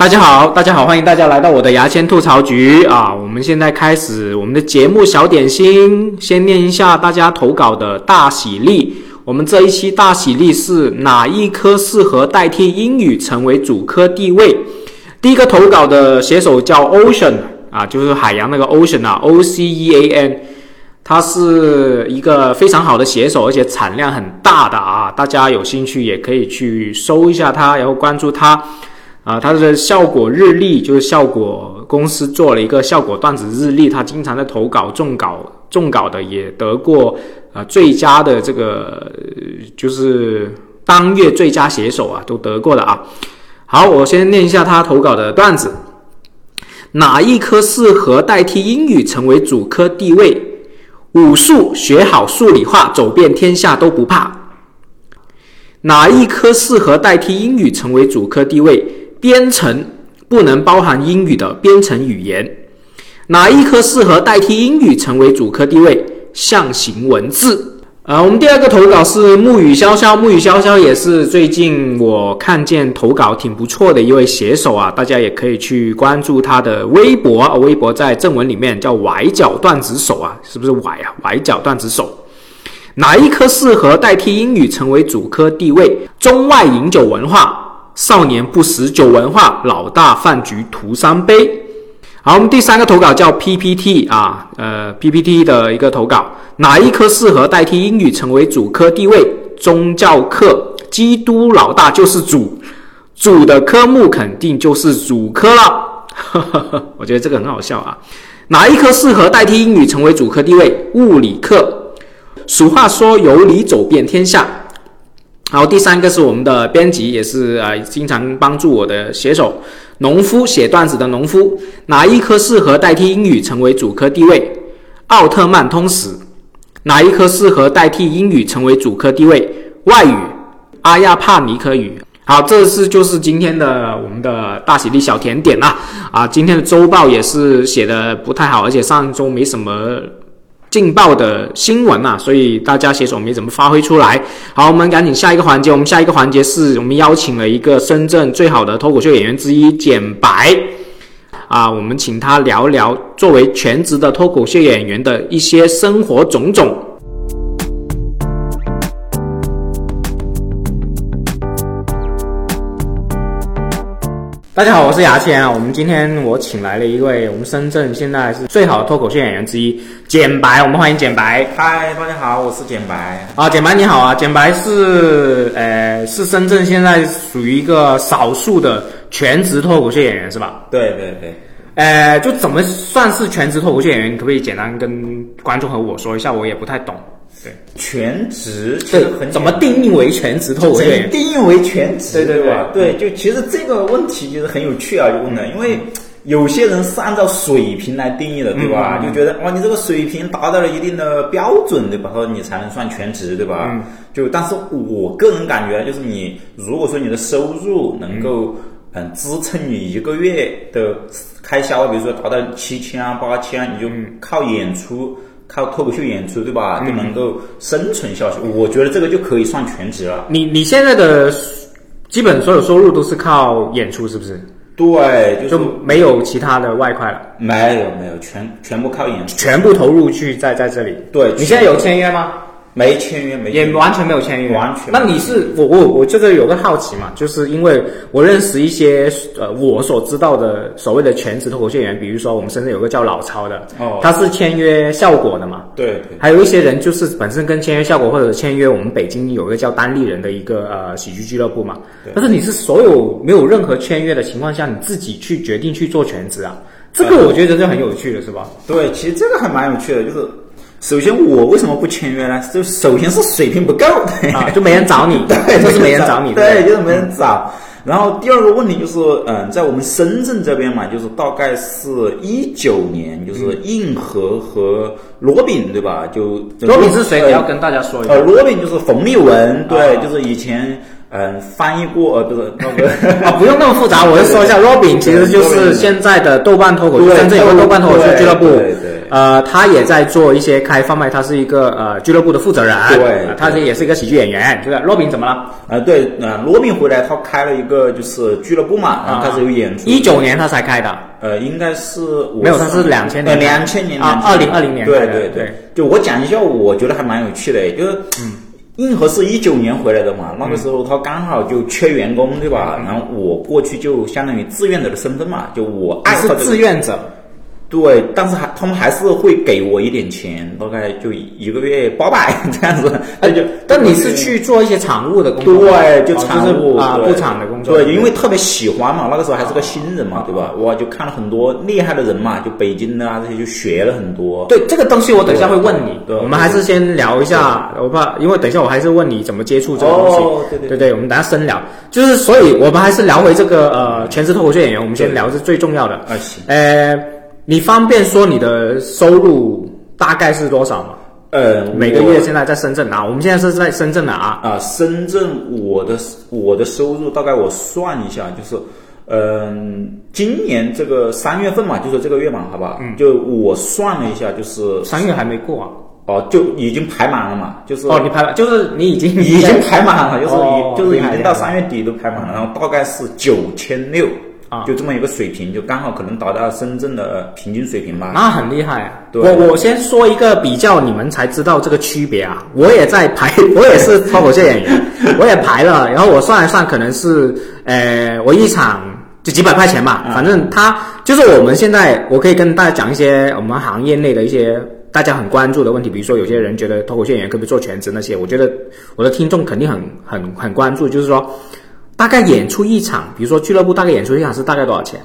大家好，大家好，欢迎大家来到我的牙签吐槽局啊！我们现在开始我们的节目小点心，先念一下大家投稿的大喜力。我们这一期大喜力是哪一科适合代替英语成为主科地位？第一个投稿的写手叫 Ocean 啊，就是海洋那个 Ocean 啊，O C E A N，他是一个非常好的写手，而且产量很大的啊，大家有兴趣也可以去搜一下他，然后关注他。啊，他的效果日历就是效果公司做了一个效果段子日历，他经常在投稿中稿中稿的，也得过呃最佳的这个就是当月最佳写手啊，都得过的啊。好，我先念一下他投稿的段子：哪一科适合代替英语成为主科地位？武术学好数理化，走遍天下都不怕。哪一科适合代替英语成为主科地位？编程不能包含英语的编程语言，哪一科适合代替英语成为主科地位？象形文字。呃，我们第二个投稿是沐雨潇潇，沐雨潇潇也是最近我看见投稿挺不错的一位写手啊，大家也可以去关注他的微博，微博在正文里面叫崴脚段子手啊，是不是崴啊？崴脚段子手。哪一科适合代替英语成为主科地位？中外饮酒文化。少年不识酒文化，老大饭局图三杯。好，我们第三个投稿叫 PPT 啊，呃，PPT 的一个投稿，哪一科适合代替英语成为主科地位？宗教课，基督老大就是主，主的科目肯定就是主科了。我觉得这个很好笑啊。哪一科适合代替英语成为主科地位？物理课。俗话说，有理走遍天下。好，第三个是我们的编辑，也是啊，经常帮助我的写手，农夫写段子的农夫，哪一科适合代替英语成为主科地位？奥特曼通史，哪一科适合代替英语成为主科地位？外语，阿亚帕尼克语。好，这是就是今天的我们的大喜力小甜点啦。啊，今天的周报也是写的不太好，而且上周没什么。劲爆的新闻啊，所以大家写手没怎么发挥出来。好，我们赶紧下一个环节。我们下一个环节是我们邀请了一个深圳最好的脱口秀演员之一简白啊，我们请他聊聊作为全职的脱口秀演员的一些生活种种。大家好，我是牙签啊。我们今天我请来了一位我们深圳现在是最好的脱口秀演员之一，简白。我们欢迎简白。嗨，大家好，我是简白。啊，简白你好啊。简白是呃是深圳现在属于一个少数的全职脱口秀演员是吧？对对对。呃，就怎么算是全职脱口秀演员？你可不可以简单跟观众和我说一下？我也不太懂。对，全职对，怎么定义为全职脱口秀？定义为全职，对对对？对，就其实这个问题就是很有趣啊，就问的，因为有些人是按照水平来定义的，对吧？就觉得哇，你这个水平达到了一定的标准，对吧？说你才能算全职，对吧？就但是我个人感觉，就是你如果说你的收入能够嗯支撑你一个月的开销，比如说达到七千啊八千，你就靠演出。靠脱口秀演出对吧，就能够生存下去。我觉得这个就可以算全职了。你你现在的基本所有收入都是靠演出，是不是？对，就没有其他的外快了。没有没有，全全部靠演出，全部投入去在在这里。对，你现在有签约吗？没签约，没也完全没有签约，完全。那你是我我我这个有个好奇嘛，就是因为我认识一些呃我所知道的所谓的全职脱口秀演员，比如说我们深圳有个叫老超的，哦，他是签约效果的嘛，对。还有一些人就是本身跟签约效果或者签约我们北京有一个叫单立人的一个呃喜剧俱乐部嘛，但是你是所有没有任何签约的情况下，你自己去决定去做全职啊，这个我觉得就很有趣了，是吧？对，其实这个还蛮有趣的，就是。首先，我为什么不签约呢？就首先是水平不够，啊，就没人找你，对，就是没人找你，对，就是没人找。然后第二个问题就是，嗯，在我们深圳这边嘛，就是大概是一九年，就是硬核和罗宾，对吧？就罗宾是谁？你要跟大家说一下。呃，罗宾就是冯立文，对，就是以前。嗯，翻译过呃，不是那个 啊，不用那么复杂，我就说一下，Robin 其实就是现在的豆瓣脱口秀，深圳有个豆瓣脱口秀俱乐部，对对。呃，他也在做一些开放麦，他是一个呃俱乐部的负责人，对呃他这也是一个喜剧演员。这个罗宾怎么了？呃，对，呃，罗宾回来，他开了一个就是俱乐部嘛，然后开始有演出。一九年他才开的，呃，应该是没有他是2000年呃，两千年啊2020年对开的对对对。就我讲一下，我觉得还蛮有趣的，就是嗯。硬核是一九年回来的嘛，那个时候他刚好就缺员工，对吧？然后我过去就相当于志愿者的身份嘛，就我爱是好这个志愿者，对，但是还他们还是会给我一点钱，大概就一个月八百 这样子。那就但你是去做一些常务的工作，对，就哦常务啊，对布场的工作，对，因为特别喜欢嘛，那个时候还是个新人嘛，对吧？我，就看了很多厉害的人嘛，就北京的啊这些就学了很多。对这个东西，我等一下会问你。对对我们还是先聊一下，我怕，因为等一下我还是问你怎么接触这个东西。哦对对对对我们等下深聊。就是，所以我们还是聊回这个呃全职脱口秀演员，我们先聊是最重要的。啊行，呃，你方便说你的收入大概是多少吗？呃，每个月现在在深圳啊，我们现在是在深圳的啊。啊，深圳我的我的收入大概我算一下，就是，嗯、今年这个三月份嘛，就说这个月嘛，好吧，嗯，就我算了一下，就是三月还没过啊。哦，就已经排满了嘛，就是哦，你排满，就是你已经已经排满了，就是已、哦就是已经到三月底都排满了，然后大概是九千六啊就这么一个水平，就刚好可能达到深圳的平均水平吧。那很厉害啊！对我我先说一个比较，你们才知道这个区别啊。我也在排，我也是脱口秀演员，我也排了，然后我算一算，可能是呃，我一场就几百块钱吧，反正他就是我们现在，我可以跟大家讲一些我们行业内的一些大家很关注的问题，比如说有些人觉得脱口秀演员可不可以做全职那些，我觉得我的听众肯定很很很关注，就是说大概演出一场，比如说俱乐部大概演出一场是大概多少钱？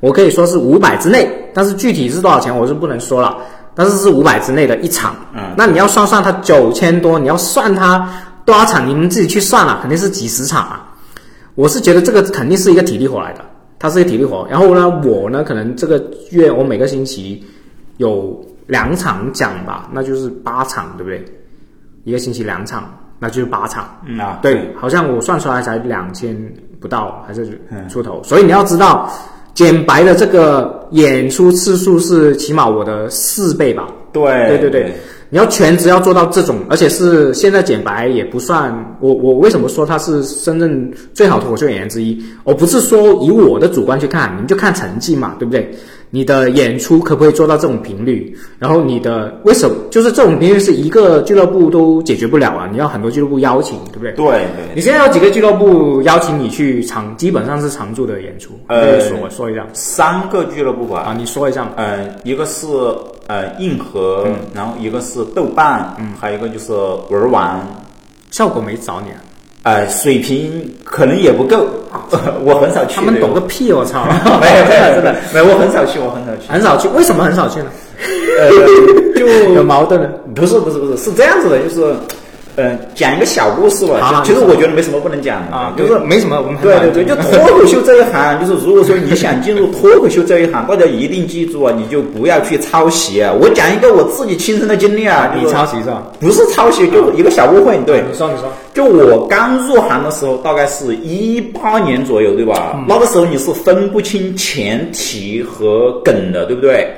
我可以说是五百之内，但是具体是多少钱我是不能说了，但是是五百之内的一场。嗯那你要算算它九千多，你要算它多少场，你们自己去算了，肯定是几十场啊。我是觉得这个肯定是一个体力活来的，它是一个体力活。然后呢，我呢可能这个月我每个星期有两场讲吧，那就是八场，对不对？一个星期两场，那就是八场。嗯啊，对，好像我算出来才两千不到，还是出头。所以你要知道，简白的这个演出次数是起码我的四倍吧。对对对对，你要全职要做到这种，而且是现在简白也不算。我我为什么说他是深圳最好脱口秀演员之一？我不是说以我的主观去看，你们就看成绩嘛，对不对？你的演出可不可以做到这种频率？然后你的为什么就是这种频率是一个俱乐部都解决不了啊？你要很多俱乐部邀请，对不对？对对。你现在有几个俱乐部邀请你去常，基本上是常驻的演出？呃可以说说一下三个俱乐部吧，啊，你说一下。呃，一个是呃硬核，然后一个是豆瓣，嗯，还有一个就是玩玩，效果没找你啊？呃，水平可能也不够，我很少去。他们懂个屁！我操！没有真的真的没有，我很少去，我很少去。很少去，为什么很少去呢？呃，就 有矛盾呢。不是不是不是是这样子的，就是，呃，讲一个小故事吧。好其实我觉得没什么不能讲的啊，就是没什么，我们对对对，就脱口秀这一行，就是如果说你想进入脱口秀这一行，大家一定记住啊，你就不要去抄袭啊。我讲一个我自己亲身的经历啊，你就是抄袭是吧？不是抄袭，就是一个小误会。对，你说你说，就我刚入行的时候，大概是一八年左右，对吧？嗯那个时候你是分不清前提和梗的，对不对？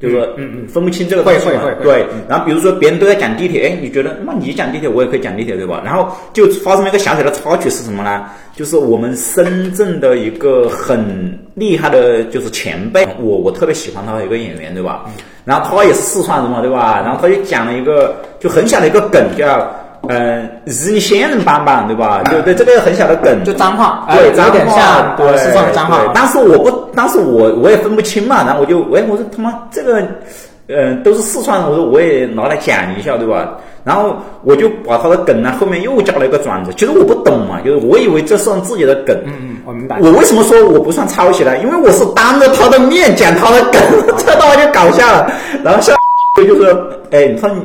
就是说，嗯嗯，分不清这个东西嘛会会会会对。然后比如说别人都在讲地铁，哎，你觉得那你讲地铁，我也可以讲地铁，对吧？然后就发生了一个小小的插曲是什么呢？就是我们深圳的一个很厉害的，就是前辈，我我特别喜欢他的一个演员，对吧？然后他也是四川人嘛，对吧？然后他就讲了一个就很小的一个梗，叫。呃，日你仙人板板，对吧？对对，这个很小的梗，就脏话，对，哎有点像对四川的脏话当时我不，当时我我也分不清嘛，然后我就，喂，我说他妈这个，呃，都是四川人，我说我也拿来讲一下，对吧？然后我就把他的梗呢后面又加了一个转折，其实我不懂嘛，就是我以为这算自己的梗。嗯嗯，我明白。我为什么说我不算抄袭呢？因为我是当着他的面讲他的梗，这他妈就搞笑了。然后下就说，哎，他说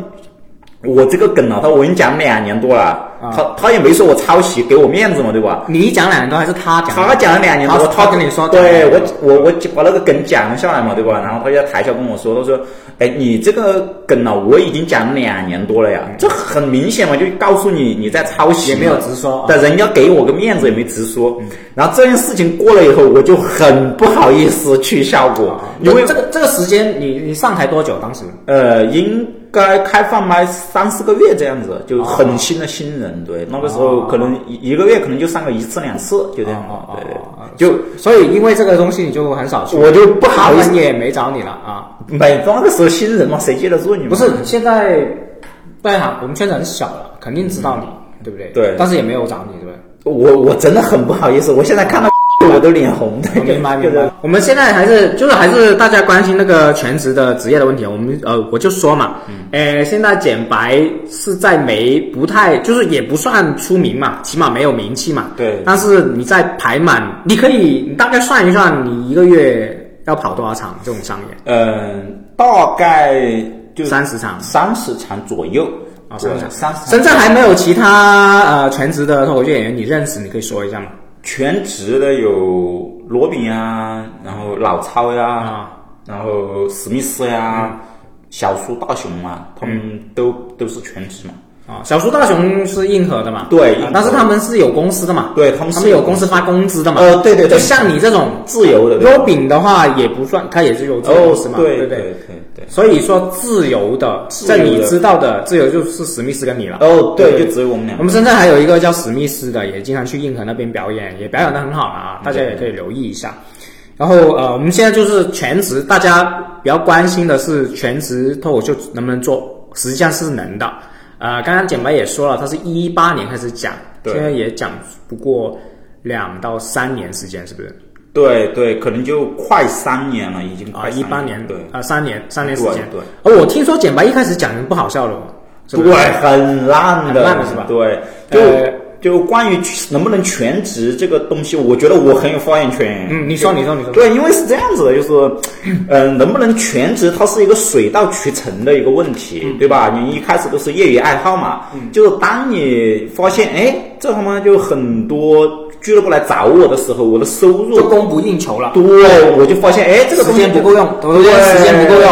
我这个梗啊，他我已经讲两年多了。啊他他也没说我抄袭，给我面子嘛，对吧？你讲两年多还是他讲？他讲了两年多，他他跟你说对我我我把那个梗讲下来嘛，对吧？然后他就在台下跟我说，他说：“哎，你这个梗呢，我已经讲了两年多了呀，这很明显嘛，就告诉你你在抄袭，也没有直说啊但人家给我个面子也没直说。然后这件事情过了以后，我就很不好意思去效果，因为这个这个时间你你上台多久？当时呃，应该开放麦三四个月这样子，就很新的新人，对，那个时候可能一一个月可能就上个一次两次，就这样，对对就所以因为这个东西你就很少去，我就不好意思也没找你了啊。每那个时候新人嘛，谁接得住你？不是，现在对哈，我们圈子很小了，肯定知道你，对不对？对但是也没有找你，对不对？我我真的很不好意思，我现在看到 我都脸红的，我明白就是明白。我们现在还是就是还是大家关心那个全职的职业的问题。我们呃，我就说嘛，嗯呃，现在简白是在没不太，就是也不算出名嘛，起码没有名气嘛。对但是你在排满，你可以你大概算一算，你一个月要跑多少场这种商演？嗯，大概就三十场。三十场左右啊，对三十场三十场。深圳还没有其他呃全职的脱口秀演员，你认识？你可以说一下吗？全职的有罗宾呀，然后老超呀，啊。然后史密斯呀，小苏大熊嘛，他们都、都是全职嘛。啊，小苏大雄是硬核的嘛？对啊但是他们是有公司的嘛？对他们是他们有公司发工资的嘛？呃对对对就像你这种自由的对吧 Robin 的话也不算，他也是有自由公司嘛，对对？对对对。所以说自由的，在你知道的自由就是史密斯跟你了。哦，对，对就只有我们俩我。们深圳还有一个叫史密斯的，也经常去硬核那边表演，也表演的很好啊，大家也可以留意一下。然后呃，我们现在就是全职，大家比较关心的是全职脱口秀能不能做，实际上是能的。呃，刚刚简白也说了，他是一八年开始讲，现在也讲不过两到三年时间，是不是？对对，可能就快三年了，已经啊，快一八年对啊，三年三年时间。对对而我听说简白一开始讲的不好笑的哦，是不对是，很烂的，很烂的是吧对，就、呃就关于能不能全职这个东西，我觉得我很有发言权。嗯，你说，你说，你说。对，因为是这样子的，就是，嗯、能不能全职，它是一个水到渠成的一个问题，嗯对吧？你一开始都是业余爱好嘛，就是当你发现，哎，这他妈就很多俱乐部来找我的时候，我的收入就供不应求了。对，我就发现，哎，这个时间不够用，我觉得时间不够用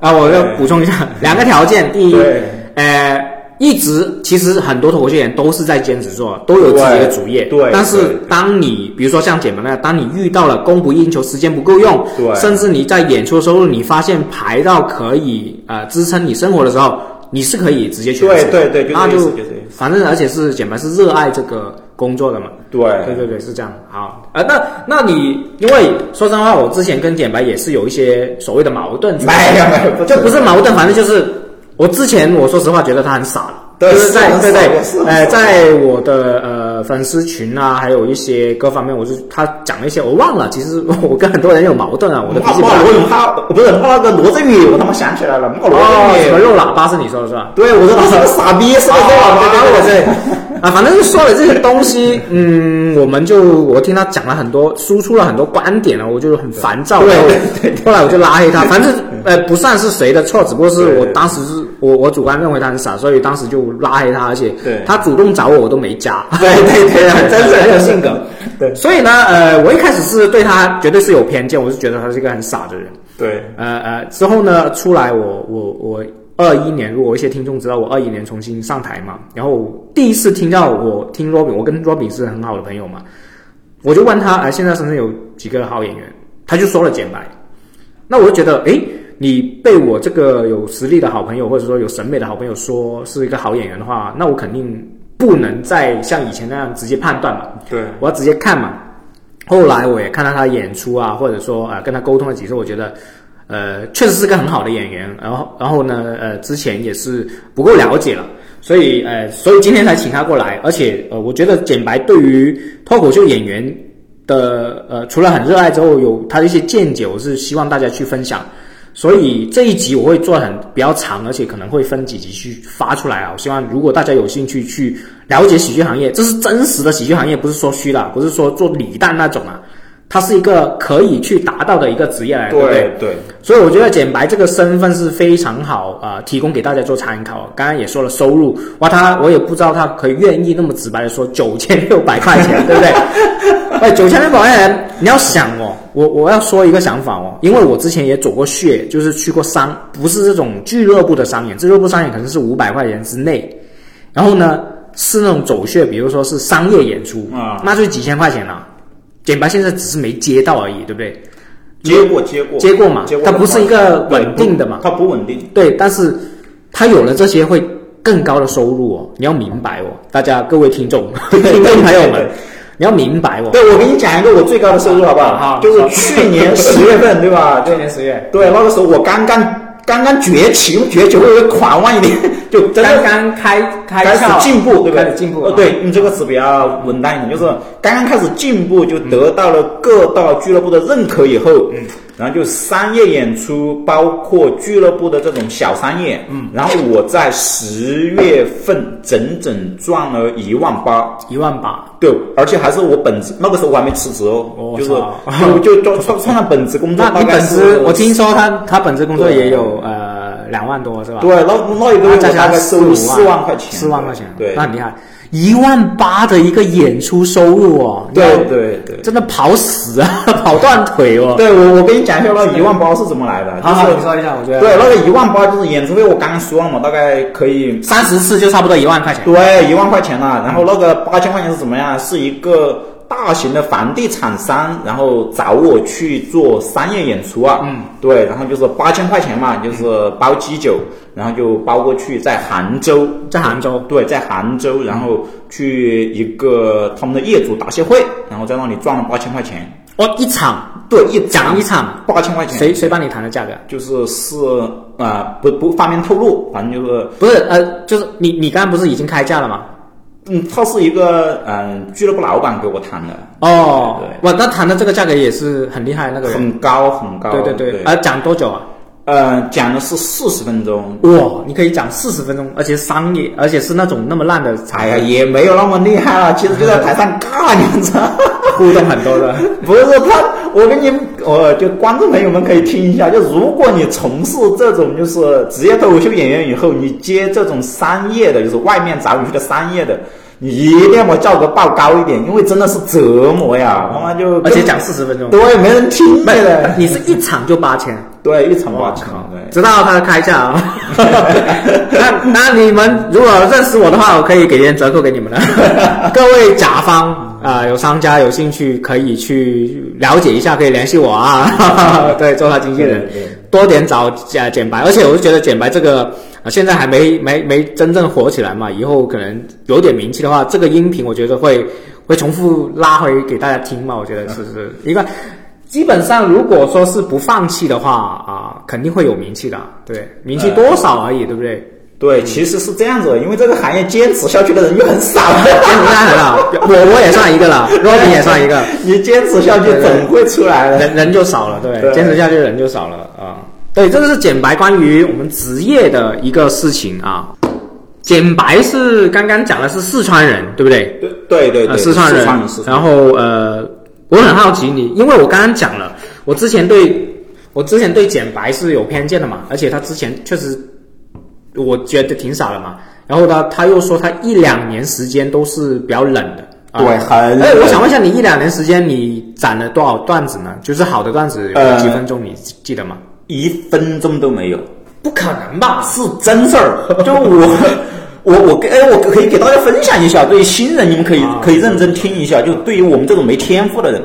啊！我要补充一下，两个条件：第一对，呃，一直其实很多脱口秀演员都是在兼职做，都有自己的主业。对对但是当你比如说像简白那样，当你遇到了供不应求、时间不够用，对甚至你在演出的收入你发现排到可以呃支撑你生活的时候，你是可以直接全职。对对对就那就反正而且是简白是热爱这个工作的嘛。对对对对，是这样。好，呃，那那你因为说真话，我之前跟简白也是有一些所谓的矛盾，没有没有不就不是矛盾，反正就是我之前我说实话觉得他很傻，对就是在对对很傻是很呃，在我的呃粉丝群啊，还有一些各方面，我是他讲了一些我忘了，其实我跟很多人有矛盾啊，我的脾气不永浩，不是骂那个罗振宇，我他妈想起来了，骂罗哦，什么振宇。肉喇叭是你说的是吧？对，我说他是个傻逼，是个哦肉喇叭。对对对对，啊，反正是说了这些东西，嗯，我们就我听他讲了很多，输出了很多观点了，我就很烦躁，对后对对。后来我就拉黑他，反正呃不算是谁的错，只不过是我当时是我我主观认为他很傻，所以当时就拉黑他，而且对。他主动找我我都没加，对对对 真是很有性格，对。所以呢，呃，我一开始是对他绝对是有偏见，我是觉得他是一个很傻的人，对。呃呃，之后呢，出来我我我二一年，如果一些听众知道我二一年重新上台嘛，然后第一次听到我听 Robin，我跟 Robin 是很好的朋友嘛，我就问他，呃，现在深圳有几个好演员？他就说了简白，那我就觉得，哎，你被我这个有实力的好朋友，或者说有审美的好朋友说是一个好演员的话，那我肯定不能再像以前那样直接判断嘛，对我要直接看嘛。后来我也看到他演出啊，或者说呃跟他沟通了几次，我觉得呃确实是个很好的演员。然后然后呢呃之前也是不够了解了，所以呃所以今天才请他过来。而且呃我觉得简白对于脱口秀演员的呃除了很热爱之后，有他的一些见解，我是希望大家去分享。所以这一集我会做很比较长，而且可能会分几集去发出来啊。我希望如果大家有兴趣去了解喜剧行业，这是真实的喜剧行业，不是说虚的，不是说做李诞那种啊。它是一个可以去达到的一个职业来的，对不对？对对，所以我觉得简白这个身份是非常好啊、呃提供给大家做参考。刚刚也说了收入，哇，他我也不知道他可以愿意那么直白的说九千六百块钱，对不对？哎，九千六百块钱，你要想哦，我我要说一个想法哦，因为我之前也走过穴，就是去过商，不是这种俱乐部的商演，俱乐部商演可能是五百块钱之内，然后呢是那种走穴，比如说是商业演出啊那就几千块钱了。简白现在只是没接到而已，对不对？接过接过接过嘛它不是一个稳定的嘛它不稳定。对，但是他有了这些会更高的收入哦，你要明白哦，大家各位听众、听众朋友们，你要明白哦。对，我给你讲一个我最高的收入好不好？哈就是去年 十月份，对吧？去年十月，对，那个时候我刚刚刚刚崛起，用崛起会不会狂妄一点？就刚刚开开开始进步，对不对？开始进步。哦，对，用这个词比较稳当一点，就是刚刚开始进步，就得到了各大俱乐部的认可以后，嗯，然后就商业演出，包括俱乐部的这种小商业，嗯，然后我在十月份整整赚了一万八，一万八，对，而且还是我本职，那个时候我还没辞职哦，就是就就就算算上本职工作，那你本职我听说他他本职工作也有呃两万多是吧？对，那那一个月大概收入四四万块钱，四万块钱，对，那很厉害，一万八的一个演出收入哦，对对对。真的跑死啊，跑断腿哦。对我，我跟你讲一下那一万八是怎么来的，好好，就是你说一下，我觉得对那个一万八就是演出费，我刚刚说了嘛，大概可以三十次就差不多一万块钱。对一万块钱了。然后那个八千块钱是怎么样？是一个大型的房地产商，然后找我去做商业演出啊。嗯，对，然后就是八千块钱嘛，就是包机酒，然后就包过去，在杭州，在杭州，对，在杭州，然后去一个他们的业主答谢会，然后在那里赚了八千块钱。哦，一场对，一讲一场，八千块钱。谁谁帮你谈的价格？就是是啊、不不方便透露，反正就是不是呃，就是你你刚刚不是已经开价了吗？嗯，他是一个嗯、俱乐部老板给我谈的，哦对，哇，那谈的这个价格也是很厉害，那个。很高很高。对对对，啊，呃，讲多久啊？呃，讲的是四十分钟。哇，你可以讲四十分钟，而且商业，而且是那种那么烂的场哎呀，也没有那么厉害了，其实就在台上尬，你知道。互动很多的。不是他，我跟你，我就观众朋友们可以听一下，就如果你从事这种就是职业脱口秀演员以后，你接这种商业的，就是外面找你去的商业的，你一定要把价格报高一点，因为真的是折磨呀，他妈就而且讲四十分钟，对，没人听的，你是一场就八千，对，一场八千，对。知道他的开价啊。那那你们如果认识我的话，我可以给点折扣给你们的。各位甲方啊、有商家有兴趣可以去了解一下，可以联系我啊。对，做他经纪人多点找简简白。而且我就觉得简白这个。啊，现在还没没没真正火起来嘛，以后可能有点名气的话，这个音频我觉得会会重复拉回给大家听嘛，我觉得是是一个。基本上，如果说是不放弃的话啊，肯定会有名气的，对，名气多少而已，对不对？对，其实是这样子的，因为这个行业坚持下去的人又很少。坚持下来了，我我也算一个了，Robin 也算一个，你坚持下去总会出来的。人人就少了，对，对坚持下去人就少了啊。对，这个是简白关于我们职业的一个事情啊。简白是刚刚讲的是四川人，对不对？对对对四川人，人，四川然后呃，我很好奇你，因为我刚刚讲了，我之前对我之前对简白是有偏见的嘛，而且他之前确实我觉得挺傻的嘛，然后呢他又说他一两年时间都是比较冷的。啊对很哎，我想问一下，你一两年时间你攒了多少段子呢？就是好的段子有呃几分钟，你记得吗？一分钟都没有，不可能吧？是真事儿。就我，我我给哎，我可以给大家分享一下，对于新人你们可以啊可以认真听一下。就对于我们这种没天赋的人，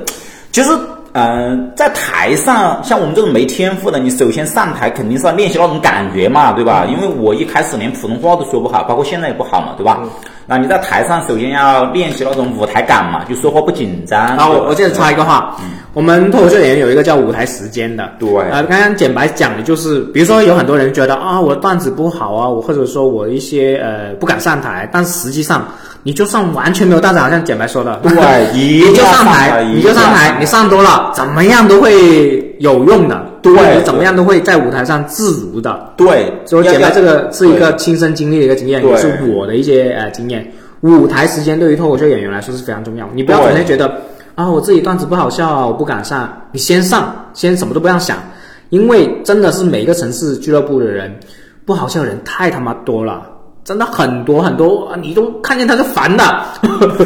其实。嗯、在台上，像我们这种没天赋的，你首先上台肯定是要练习那种感觉嘛，对吧？因为我一开始连普通话都说不好，包括现在也不好嘛，对吧？那你在台上首先要练习那种舞台感嘛，就说话不紧张。然后我我接着插一个话，我们脱口秀演员有一个叫舞台时间的，对。呃，刚刚简白讲的就是，比如说有很多人觉得啊，我的段子不好啊，我或者说我一些呃不敢上台，但实际上你就算完全没有段子，好像简白说的，对一 你就上台，你就上台。你上多了，怎么样都会有用的，对你怎么样都会在舞台上自如的。对，所以简白要这个是一个亲身经历的一个经验，也是我的一些呃经验。舞台时间对于脱口秀演员来说是非常重要，你不要整天觉得啊，我自己段子不好笑啊，我不敢上。你先上，先什么都不要想，因为真的是每个城市俱乐部的人不好笑的人太他妈多了，真的很多很多，啊你都看见他就烦的。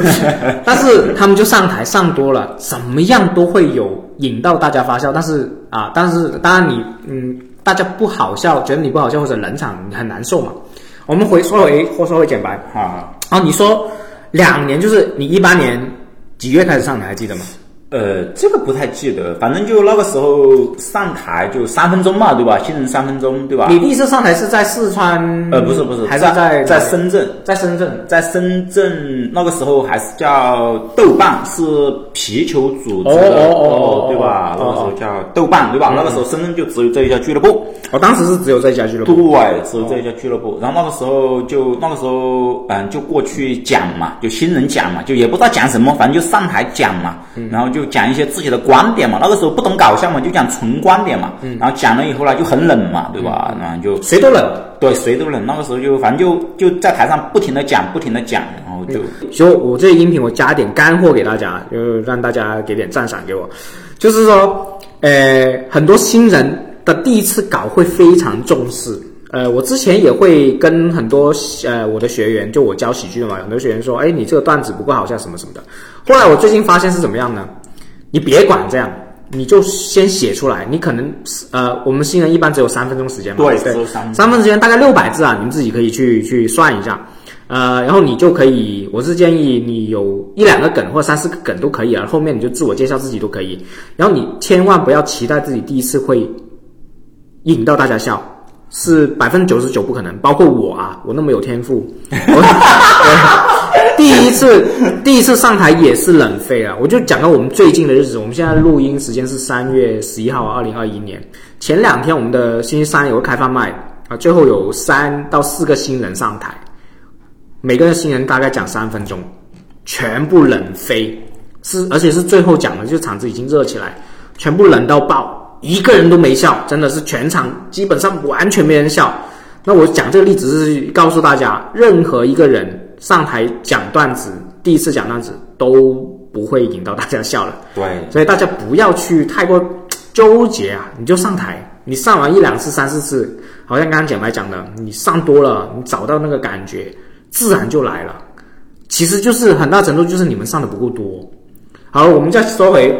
但是他们就上台上多了，怎么样都会有引到大家发笑。但是啊，但是当然你嗯，大家不好笑，觉得你不好笑或者冷场，你很难受嘛。我们回说回或说回简白。啊，啊，你说两年就是你一八年几月开始上你，还记得吗？呃，这个不太记得，反正就那个时候上台就三分钟嘛，对吧？新人三分钟，对吧？你第一次上台是在四川？呃，不是不是，还是在在深圳，在深圳。在深圳那个时候还是叫豆瓣，是皮球组织哦的，哦哦哦对吧？哦那个时候叫豆瓣，对吧？那个时候深圳就只有这一家俱乐部，我当时是只有这一家俱乐部。对，只有这一家俱乐部。然后那个时候就那个时候，嗯，就过去讲嘛，就新人讲嘛，就也不知道讲什么，反正就上台讲嘛，然后就讲一些自己的观点嘛。那个时候不懂搞笑嘛，就讲纯观点嘛。嗯然后讲了以后呢，就很冷嘛，对吧？然后就谁都冷。对谁都冷。那个时候就反正就就在台上不停的讲，不停的讲，然后就所以我这音频我加点干货给大家，就让大家给点赞赏给我。就是说，呃，很多新人的第一次搞会非常重视。呃，我之前也会跟很多呃我的学员，就我教喜剧的嘛，很多学员说，哎，你这个段子不够好笑什么什么的。后来我最近发现是怎么样呢？你别管这样，你就先写出来。你可能呃，我们新人一般只有三分钟时间嘛，对对三分钟三分钟时间大概六百字啊，你们自己可以去去算一下。呃，然后你就可以，我是建议你有一两个梗或者三四个梗都可以啊，后面你就自我介绍自己都可以。然后你千万不要期待自己第一次会引到大家笑，是百分之九十九不可能。包括我啊，我那么有天赋，第一次第一次上台也是冷飞啊。我就讲到我们最近的日子，我们现在录音时间是三月十一号，二零二一年。前两天我们的星期三有个开放麦啊，最后有三到四个新人上台。每个新人大概讲三分钟，全部冷飞，是而且是最后讲的，就场子已经热起来，全部冷到爆，一个人都没笑，真的是全场基本上完全没人笑。那我讲这个例子是告诉大家，任何一个人上台讲段子，第一次讲段子都不会引到大家笑了。对所以大家不要去太过纠结啊，你就上台，你上完一两次、三四次，好像刚刚简白讲的，你上多了，你找到那个感觉，自然就来了。其实就是很大程度就是你们上的不够多。好，我们再说回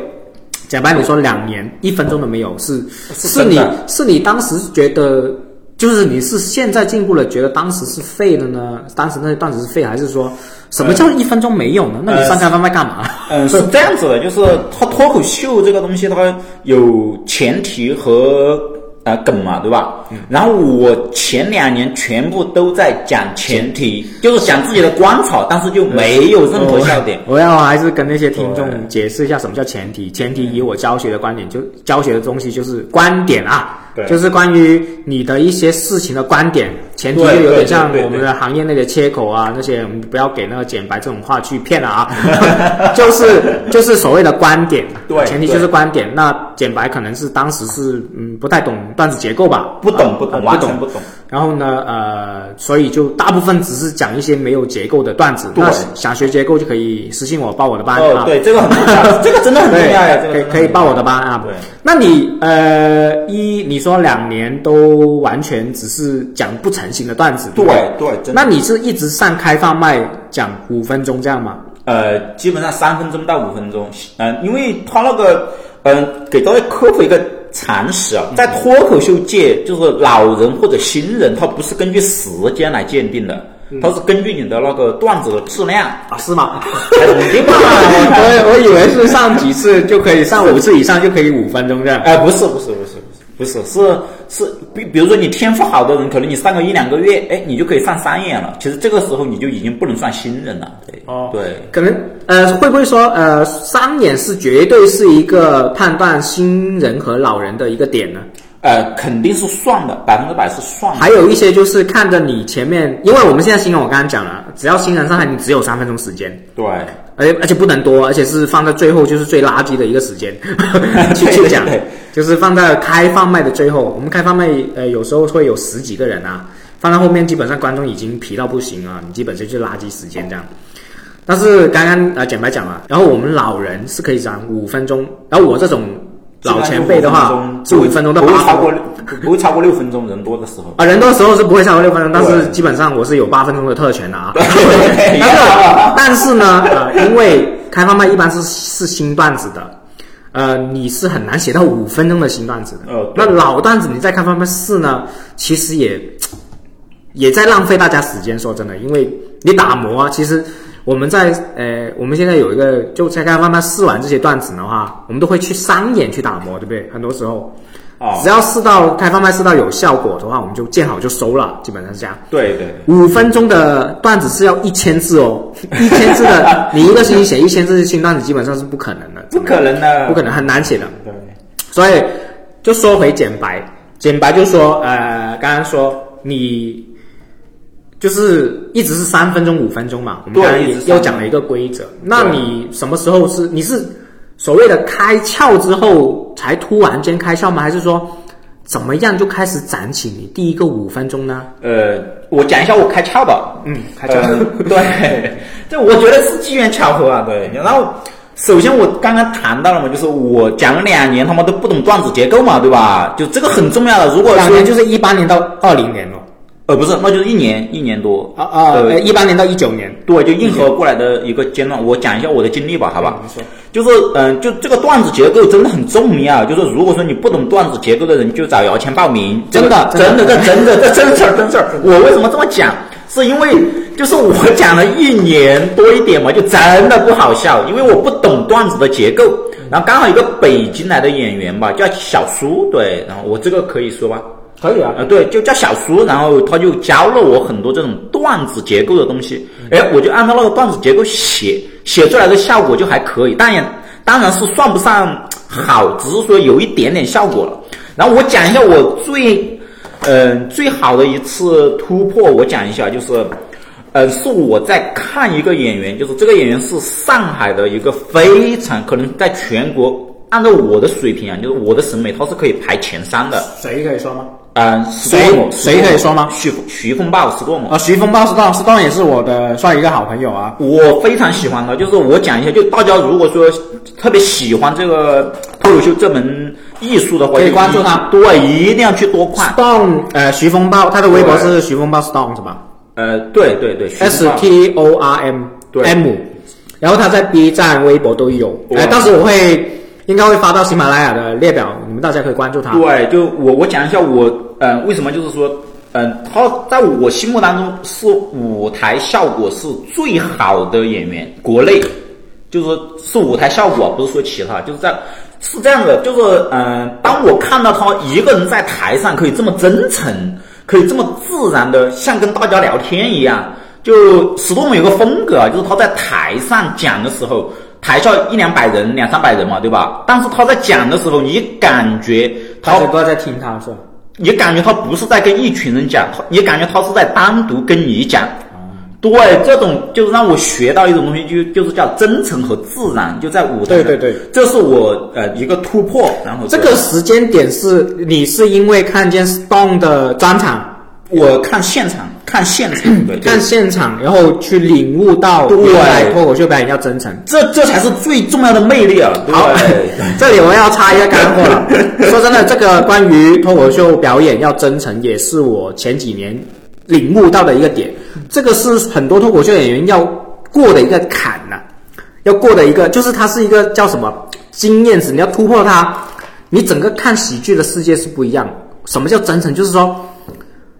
简白，你说两年一分钟都没有，是是你是你当时觉得。就是你是现在进步了，觉得当时是废的呢？当时那些段子是废，还是说什么叫一分钟没有呢？那你上开放麦干嘛？嗯，是这样子的，就是他脱口秀这个东西，它有前提和呃梗嘛，对吧？然后我前两年全部都在讲前提，就是讲自己的观察，但是就没有任何笑点。我要还是跟那些听众解释一下什么叫前提。前提以我教学的观点，就教学的东西就是观点啊，对就是关于你的一些事情的观点。前提就有点像我们的行业内的切口啊，那些我们不要给那个简白这种话去骗了啊，就是就是所谓的观点。对前提就是观点。那简白可能是当时是嗯不太懂段子结构吧，不懂不懂，呃完全不懂。然后呢，呃，所以就大部分只是讲一些没有结构的段子。对那想学结构就可以私信我报我的班对，这个很重要，这个真的很重要呀，这个可以可以报我的班啊。对，那你呃一你说两年都完全只是讲不成型的段子，对不对，真的。那你是一直上开放麦讲五分钟这样吗？呃，基本上三分钟到五分钟，嗯、因为他那个，嗯、给大家科普一个常识啊，在脱口秀界，就是老人或者新人，他不是根据时间来鉴定的，他是根据你的那个段子的质量。啊，是吗？肯定嘛我 我以为是上几次就可以，上五次以上就可以五分钟这样。哎、不是不是不是不是是是是，比比如说你天赋好的人，可能你上个一两个月，哎，你就可以上三眼了。其实这个时候你就已经不能算新人了。对，哦对。可能呃，会不会说呃，商演是绝对是一个判断新人和老人的一个点呢？呃，肯定是算的，百分之百是算的。还有一些就是看着你前面，因为我们现在新人，我刚刚讲了，只要新人上台，你只有三分钟时间，对，而且而且不能多，而且是放在最后，就是最垃圾的一个时间 去对去讲对，就是放在开放麦的最后。我们开放麦呃有时候会有十几个人啊，放在后面基本上观众已经疲到不行了，你基本上就垃圾时间这样。但是刚刚呃简白讲了，然后我们老人是可以讲五分钟，然后我这种老前辈的话是五分钟到八不会超过不会超过六分钟，人多的时候。啊，人多的时候是不会超过六分钟，但是基本上我是有八分钟的特权的啊。但是但是呢，呃，因为开放麦一般是是新段子的，呃，你是很难写到五分钟的新段子的。呃那老段子你在开放麦试呢，其实也也在浪费大家时间。说真的，因为你打磨啊，其实我们在呃，我们现在有一个就在开放麦试完这些段子的话，我们都会去商演去打磨，对不对？很多时候。哦只，要试到开放麦试到有效果的话，我们就见好就收了，基本上是这样。对对，五分钟的段子是要一千字哦，一千字的，你一个星期写一千字新段子，基本上是不可能的，不可能的，不可能，很难写的。对，所以就说回简白，简白就说，呃，刚刚说你就是一直是三分钟、五分钟嘛，我们刚刚也一直三分钟又讲了一个规则。那你什么时候是你是所谓的开窍之后才突然间开窍吗？还是说怎么样就开始攒起你第一个五分钟呢？呃，我讲一下我开窍吧。嗯，开窍。呃 对，这我觉得是机缘巧合啊。对，然后首先我刚刚谈到了嘛，就是我讲了两年，他们都不懂段子结构嘛，对吧？就这个很重要的。如果说两年就是一八年到二零年咯。呃不是，那就是一年一年多啊啊，一八年到一九年。对，就硬核过来的一个阶段。我讲一下我的经历吧，好吧？就是嗯、就这个段子结构真的很重要。就是如果说你不懂段子结构的人，就找姚谦报名。真的真的，这真的，这真事儿，真事儿。我为什么这么讲？是因为就是我讲了一年多一点嘛，就真的不好笑，因为我不懂段子的结构。然后刚好一个北京来的演员吧，叫小苏，对，然后我这个可以说吧。可以啊啊，对，就叫小苏，然后他就教了我很多这种段子结构的东西，哎，我就按照那个段子结构写，写出来的效果就还可以，当然当然是算不上好，只是说有一点点效果了。然后我讲一下我最，嗯、最好的一次突破，我讲一下就是。呃，是我在看一个演员，就是这个演员是上海的一个非常可能在全国按照我的水平啊，就是我的审美，他是可以排前三的。谁可以说吗？嗯，史谁，谁可以说吗徐徐风暴 storm，啊，徐风暴 storm storm 也是我的算一个好朋友啊。我非常喜欢的。就是我讲一下，就大家如果说特别喜欢这个脱口秀这门艺术的话，可以关注他对，一定要去多看。storm 呃，徐风暴，他的微博是徐风暴 storm 是吧呃，对对对，S T O R M 对 M，然后他在 B 站、微博都有。哎呃，到时我会应该会发到喜马拉雅的列表，你们大家可以关注他。对，就我我讲一下我呃为什么就是说，嗯、他在我心目当中是舞台效果是最好的演员，国内就是说是舞台效果，不是说其他，就是在是这样的，就是嗯、当我看到他一个人在台上可以这么真诚，可以这么自然的像跟大家聊天一样，就史多姆有个风格啊，就是他在台上讲的时候。台下一两百人、两三百人嘛，对吧？但是他在讲的时候，你感觉他大家都在听他是吧？你感觉他不是在跟一群人讲，你感觉他是在单独跟你讲。对，这种就是让我学到一种东西，就就是叫真诚和自然，就在舞台上。对对对，这是我呃一个突破。然后这个时间点是你是因为看见 Stone 的专场，我看现场，看现场，对，看现场，然后去领悟到对原来脱口秀表演要真诚。这这才是最重要的魅力啊！对好，这里我要插一个干货了。说真的，这个关于脱口秀表演要真诚，也是我前几年领悟到的一个点。这个是很多脱口秀演员要过的一个坎呐、要过的一个，就是它是一个叫什么经验值，你要突破它，你整个看喜剧的世界是不一样。什么叫真诚？就是说。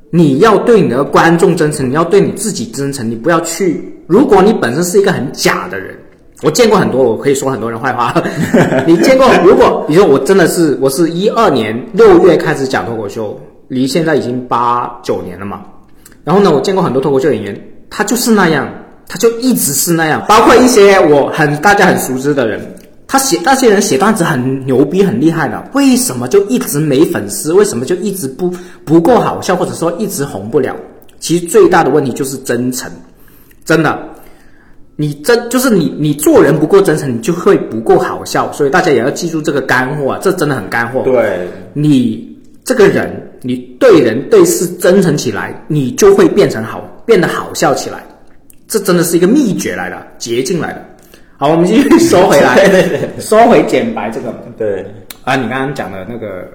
你要对你的观众真诚，你要对你自己真诚，你不要去。如果你本身是一个很假的人，我见过很多，我可以说很多人坏话。你见过？如果你说我真的是，我是一二年六月开始讲脱口秀，离现在已经八九年了嘛。然后呢，我见过很多脱口秀演员，他就是那样，他就一直是那样。包括一些我很大家很熟知的人，他写那些人写段子很牛逼很厉害的，为什么就一直没粉丝？为什么就一直不不够好笑，或者说一直红不了？其实最大的问题就是真诚，真的，你真就是你你做人不够真诚，你就会不够好笑。所以大家也要记住这个干货啊，这真的很干货。对，你这个人，你对人对事真诚起来，你就会变成好，变得好笑起来。这真的是一个秘诀来的，捷径来的。好，我们继续收回来，对对对说回减白这个对，啊，你刚刚讲的那个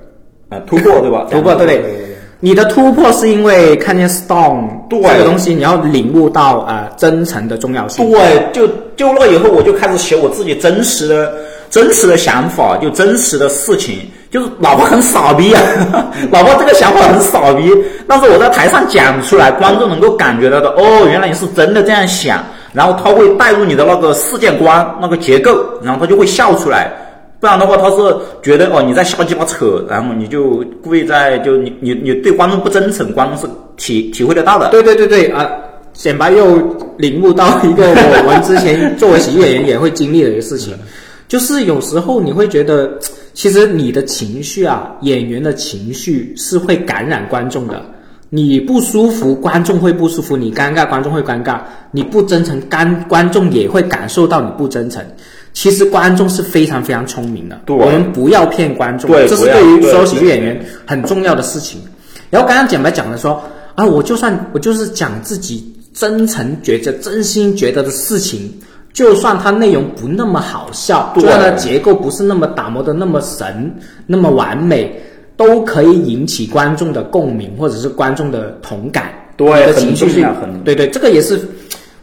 啊，突破对吧？突破，对 不对？你的突破是因为看见 stone 对这个东西，你要领悟到呃真诚的重要性。对，就就那以后，我就开始写我自己真实的、真实的想法，就真实的事情。就是老婆很傻逼啊，老婆这个想法很傻逼，但是我在台上讲出来，观众能够感觉到的，哦，原来你是真的这样想，然后他会带入你的那个事件观、那个结构，然后他就会笑出来。不然的话，他是觉得哦你在瞎鸡巴扯，然后你就故意在就你你你对观众不真诚，观众是体体会得到的。对对对对啊！显白又领悟到一个我们之前作为喜剧演员也会经历的一个事情，就是有时候你会觉得，其实你的情绪啊，演员的情绪是会感染观众的。你不舒服，观众会不舒服；你尴尬，观众会尴尬；你不真诚，观观众也会感受到你不真诚。其实观众是非常非常聪明的，我们不要骗观众，这是对于对所有喜剧演员很重要的事情。然后刚刚简白讲的说啊，我就算我就是讲自己真诚觉得、真心觉得的事情，就算它内容不那么好笑，就对算它结构不是那么打磨的那么神、那么完美，都可以引起观众的共鸣或者是观众的同感。对的很情绪对对，这个也是。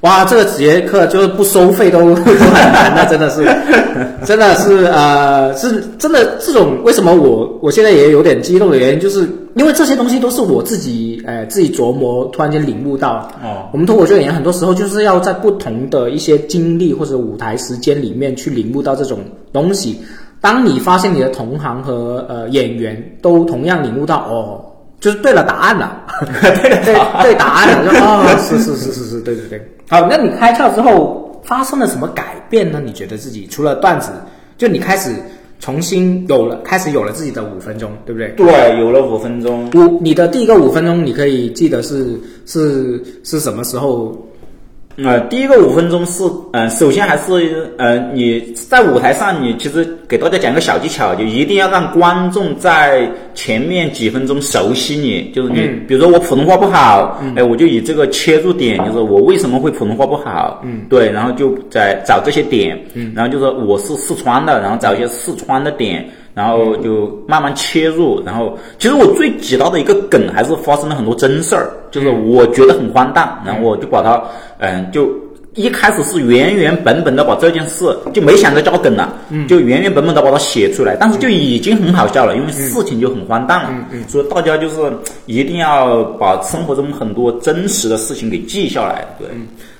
哇，这个节课就是不收费都都 很难，那真的是，真的是呃，是真的这种为什么我我现在也有点激动的原因，就是因为这些东西都是我自己呃自己琢磨，突然间领悟到。哦我们脱口秀演员很多时候就是要在不同的一些经历或者舞台时间里面去领悟到这种东西。当你发现你的同行和呃演员都同样领悟到哦，就是对了答案了，对对对答案了，就哦是是是是是，对对对。好，那你开窍之后发生了什么改变呢？你觉得自己除了段子，就你开始重新有了，开始有了自己的五分钟，对不对？对，有了五分钟，五，你的第一个五分钟，你可以记得是是是什么时候？呃，第一个五分钟是，呃，首先还是，呃，你在舞台上，你其实给大家讲个小技巧，就一定要让观众在前面几分钟熟悉你，就是你，嗯。比如说我普通话不好，哎、我就以这个切入点，就是我为什么会普通话不好，嗯，对，然后就在找这些点，嗯，然后就说我是四川的，然后找一些四川的点。然后就慢慢切入，然后其实我最挤到的一个梗还是发生了很多真事儿，就是我觉得很荒诞，然后我就把它，嗯，就一开始是原原本本的把这件事就没想着加梗了，就原原本本的把它写出来，但是就已经很好笑了，因为事情就很荒诞了，所以大家就是一定要把生活中很多真实的事情给记下来，对，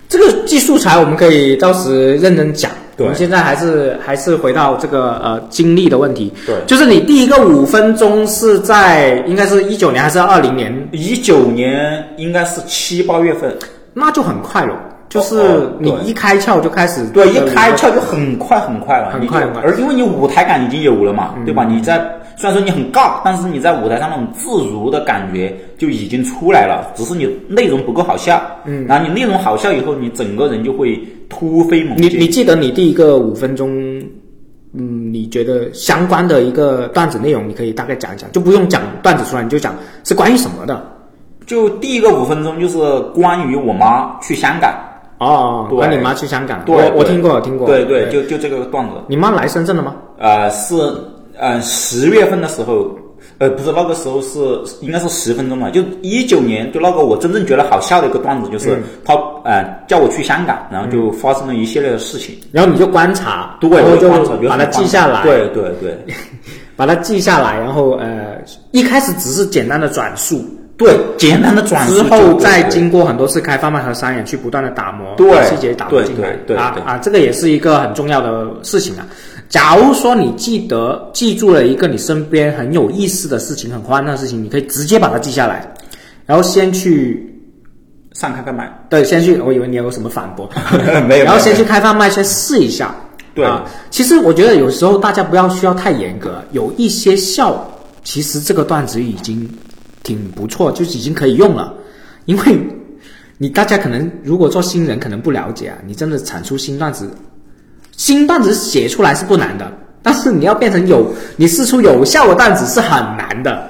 这个技术材我们可以到时认真讲。我们现在还是还是回到这个呃经历的问题。对就是你第一个五分钟是在应该是一九年还是二零年？一九年应该是七八月份，那就很快了。就是你一开窍就开始对，一开窍就很快很快了，很快很快而因为你舞台感已经有了嘛，对吧？你在虽然说你很尬，但是你在舞台上那种自如的感觉就已经出来了，只是你内容不够好笑。嗯，然后你内容好笑以后，你整个人就会突飞猛进。你你记得你第一个五分钟，嗯，你觉得相关的一个段子内容，你可以大概讲一讲，就不用讲段子出来，你就讲是关于什么的。就第一个五分钟就是关于我妈去香港，哦，对。关你妈去香港，对我听过，我听过。对对，就就这个段子。你妈来深圳了吗？呃，是呃十月份的时候，呃不是那个时候是应该是十分钟了，就一九年就那个我真正觉得好笑的一个段子，就是嗯。他呃叫我去香港，然后就发生了一系列的事情，然后你就观察，对，然后就把它记下来，对对对。把它记下来，然后呃，一开始只是简单的转述，对，简单的转之后再经过很多次开放麦和商演去不断的打磨，对把细节打磨进来，对对对。啊啊，这个也是一个很重要的事情啊。假如说你记得记住了一个你身边很有意思的事情、很欢乐的事情，你可以直接把它记下来，然后先去上开开麦，对，先去，我以为你有什么反驳，没有然后先去开放麦先试一下。对。啊，其实我觉得有时候大家不要需要太严格，有一些笑，其实这个段子已经挺不错，就已经可以用了。因为你大家可能如果做新人可能不了解啊，你真的产出新段子，新段子写出来是不难的，但是你要变成有你试出有效的段子是很难的。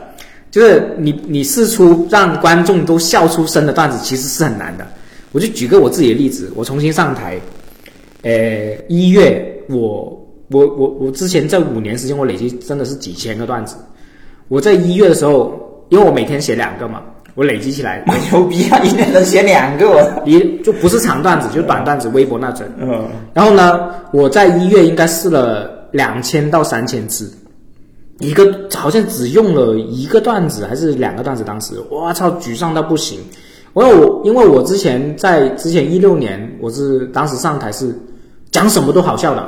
就是你你试出让观众都笑出声的段子，其实是很难的。我就举个我自己的例子，我重新上台，呃，一月我我我我之前这五年时间，我累积真的是几千个段子。我在一月的时候，因为我每天写两个嘛，我累积起来，我 牛逼啊！一天能写两个，我一就不是长段子，就短段子，微博那种。嗯，然后呢，我在一月应该试了两千到三千字，一个好像只用了一个段子还是两个段子，当时我操，沮丧到不行。因为我因为我之前在之前一六年，我是当时上台是讲什么都好笑的，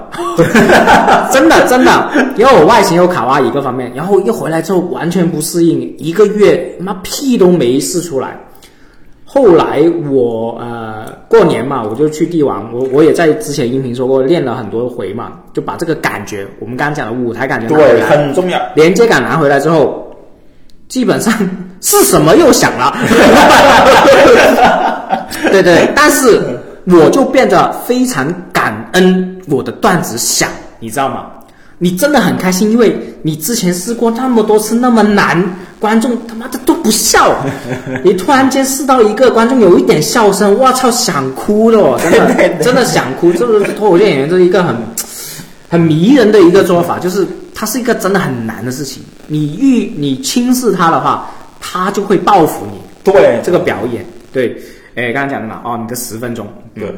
真 的真的，因为我外形有卡哇伊各方面，然后一回来之后完全不适应，一个月妈屁都没试出来。后来我呃过年嘛，我就去帝王，我我也在之前音频说过，练了很多回嘛，就把这个感觉，我们刚刚讲的舞台感觉对，很重要。连接感拿回来之后，基本上是什么又响了，对对，但是我就变得非常感恩我的段子响，你知道吗？你真的很开心，因为你之前试过那么多次那么难，观众他妈的都不笑，你突然间试到一个观众有一点笑声，我操，想哭了哦，真的真的想哭，这是脱口秀演员这是一个很很迷人的一个做法，就是它是一个真的很难的事情。你遇你轻视他的话，他就会报复你。对，这个表演，对，哎，刚刚讲的嘛，哦，你的十分钟，对，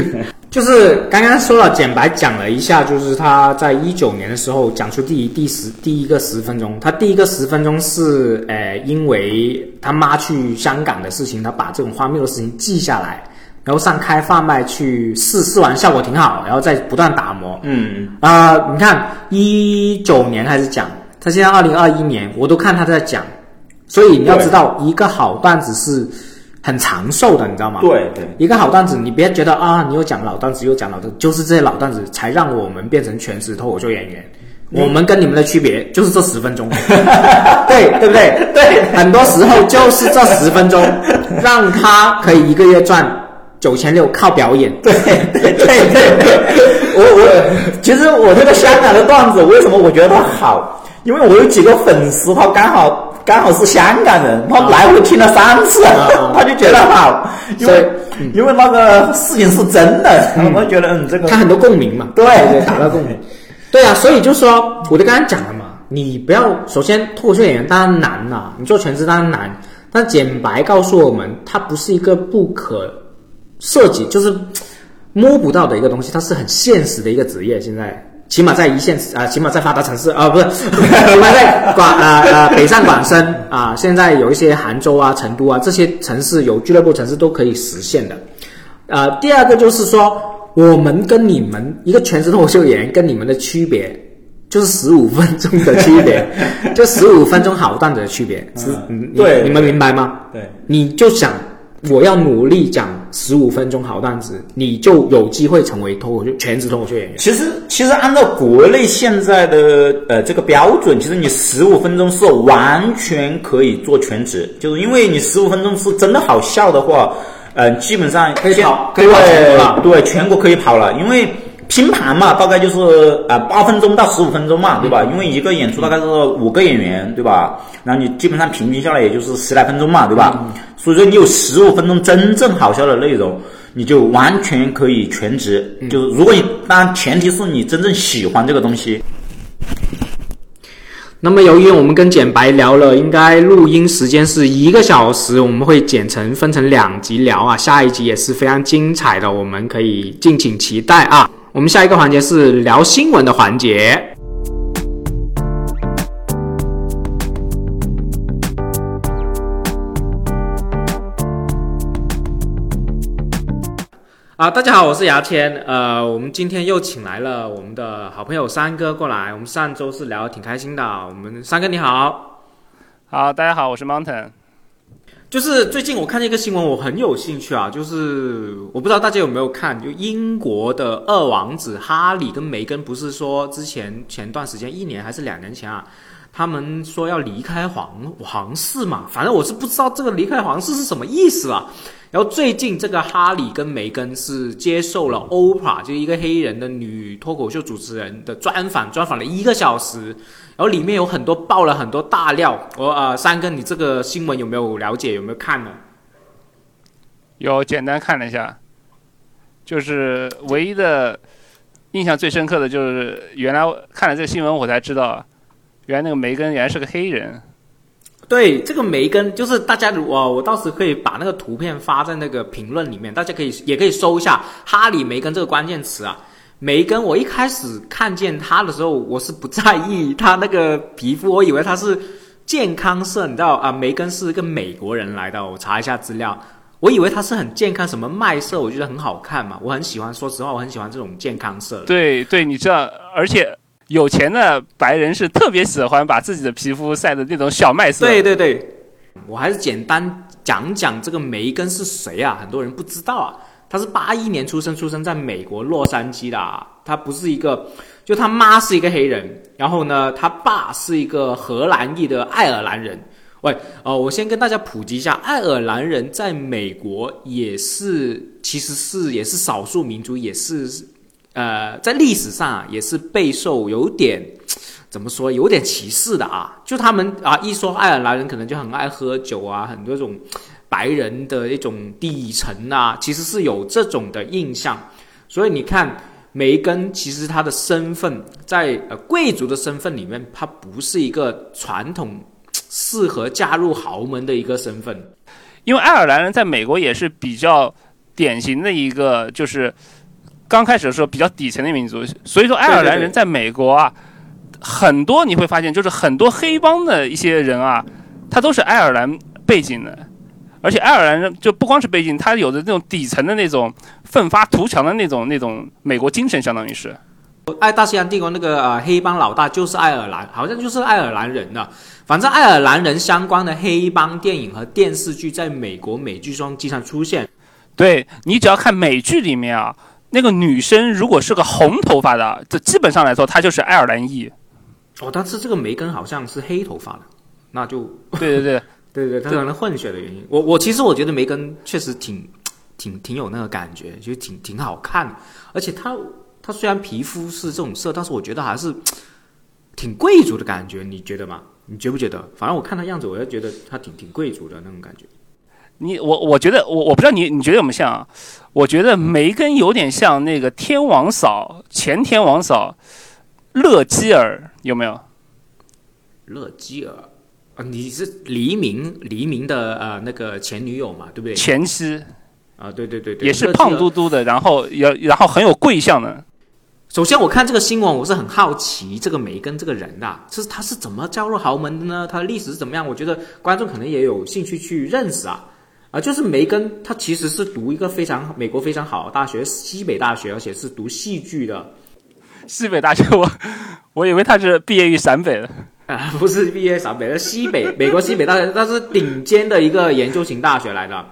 就是刚刚说了，简白讲了一下，就是他在一九年的时候讲出第一第十第一个十分钟，他第一个十分钟是，呃，因为他妈去香港的事情，他把这种荒谬的事情记下来，然后上开贩卖去试，试完效果挺好，然后再不断打磨，嗯，啊、你看一九年开始讲，他现在二零二一年，我都看他在讲，所以你要知道，一个好段子是很长寿的，你知道吗？对对，一个好段子，你别觉得啊，你又讲老段子，又讲老段子，就是这些老段子才让我们变成全职脱口秀演员。我们跟你们的区别就是这十分钟，对对不对？对，很多时候就是这十分钟，让他可以一个月赚九千六，靠表演。对 对对对对，我我其实我这个香港的段子为什么我觉得它好？因为我有几个粉丝，他刚好刚好是香港人，他来回听了三次，啊。他就觉得好，因为因为那个事情是真的，我就觉得嗯这个他很多共鸣嘛，对。对，达到共鸣。对啊，所以就说，我就刚刚讲了嘛，你不要首先脱口秀演员当然难呐、你做全职当然难，但简白告诉我们，它不是一个不可涉及，就是嘖摸不到的一个东西，它是很现实的一个职业。现在起码在一线啊、起码在发达城市啊、不是，起码在广啊啊北上广深啊、现在有一些杭州啊、成都啊这些城市有俱乐部城市都可以实现的。呃，第二个就是说，我们跟你们一个全职脱口秀演员跟你们的区别，就是十五分钟的区别，就十五分钟好段子的区别。对你们明白吗？对你就想我要努力讲十五分钟好段子，你就有机会成为脱口秀全职脱口秀演员。其实，其实按照国内现在的呃这个标准，其实你十五分钟是完全可以做全职，就是因为你十五分钟是真的好笑的话，呃，基本上可以跑可以跑全国了对对，全国可以跑了，因为。拼盘嘛，大概就是啊八分钟到十五分钟嘛，对吧？因为一个演出大概是五个演员，对吧？然后你基本上平均下来也就是十来分钟嘛，对吧？所以说你有十五分钟真正好笑的内容，你就完全可以全职。就是如果你当然前提是你真正喜欢这个东西。那么，由于我们跟简白聊了，应该录音时间是一个小时，我们会剪成分成两集聊啊。下一集也是非常精彩的，我们可以敬请期待啊。我们下一个环节是聊新闻的环节。啊，大家好，我是牙签。呃，我们今天又请来了我们的好朋友三哥过来。我们上周是聊得挺开心的。我们三哥你好，好，大家好，我是 Mountain。就是最近我看见一个新闻，我很有兴趣啊。就是我不知道大家有没有看，就英国的二王子哈里跟梅根，不是说之前前段时间一年还是两年前啊，他们说要离开皇皇室嘛。反正我是不知道这个离开皇室是什么意思啊。然后最近这个哈里跟梅根是接受了 Oprah，就是一个黑人的女脱口秀主持人的专访，专访了一个小时，然后里面有很多爆了很多大料。我呃，三哥，你这个新闻有没有了解？有没有看呢？有简单看了一下，就是唯一的印象最深刻的就是原来看了这个新闻我才知道，原来那个梅根原来是个黑人。对，这个梅根就是大家如果我到时可以把那个图片发在那个评论里面，大家可以也可以搜一下哈里梅根这个关键词啊。梅根，我一开始看见他的时候，我是不在意他那个皮肤，我以为他是健康色，你知道啊？梅根是一个美国人来的，我查一下资料，我以为他是很健康，什么麦色，我觉得很好看嘛，我很喜欢，说实话，我很喜欢这种健康色。对对，你知道，而且。有钱的白人是特别喜欢把自己的皮肤晒的那种小麦色。对对对，我还是简单讲讲这个梅根是谁啊？很多人不知道啊。他是八一年出生，出生在美国洛杉矶的。他不是一个，就他妈是一个黑人，然后呢，他爸是一个荷兰裔的爱尔兰人。喂，呃，我先跟大家普及一下，爱尔兰人在美国也是，其实是也是少数民族，也是。呃，在历史上啊，也是备受有点 怎么说，有点歧视的啊。就他们啊，一说爱尔兰人，可能就很爱喝酒啊，很多种白人的一种底层啊，其实是有这种的印象。所以你看，梅根其实他的身份在呃贵族的身份里面，他不是一个传统适合加入豪门的一个身份，因为爱尔兰人在美国也是比较典型的一个就是。刚开始的时候比较底层的民族，所以说爱尔兰人在美国啊，很多你会发现就是很多黑帮的一些人啊，他都是爱尔兰背景的，而且爱尔兰人就不光是背景，他有着那种底层的那种奋发图强的那种那种美国精神，相当于是。爱大西洋帝国那个呃黑帮老大就是爱尔兰，好像就是爱尔兰人呢。反正爱尔兰人相关的黑帮电影和电视剧在美国美剧中经常出现。对你只要看美剧里面啊。那个女生如果是个红头发的，这基本上来说她就是爱尔兰裔。哦，但是这个梅根好像是黑头发的，那就 对对对 对对，他可能混血的原因。我我其实我觉得梅根确实挺挺挺有那个感觉，就挺挺好看。而且她她虽然皮肤是这种色，但是我觉得还是挺贵族的感觉，你觉得吗？你觉不觉得？反正我看她样子，我就觉得她挺挺贵族的那种感觉。你我我觉得我我不知道你你觉得有没有像啊？我觉得梅根有点像那个天王嫂前天王嫂乐基尔有没有？乐基尔啊，你是黎明黎明的呃那个前女友嘛，对不对？前妻啊，对对对对，也是胖嘟嘟的，然后也然后很有贵相的。首先我看这个新闻，我是很好奇这个梅根这个人的，是他是怎么加入豪门的呢？他的历史是怎么样？我觉得观众可能也有兴趣去认识啊。啊，就是梅根，他其实是读一个非常美国非常好的大学，西北大学，而且是读戏剧的。西北大学，我我以为他是毕业于陕北的 啊，不是毕业陕北，是西北美国西北大学，它是顶尖的一个研究型大学来的。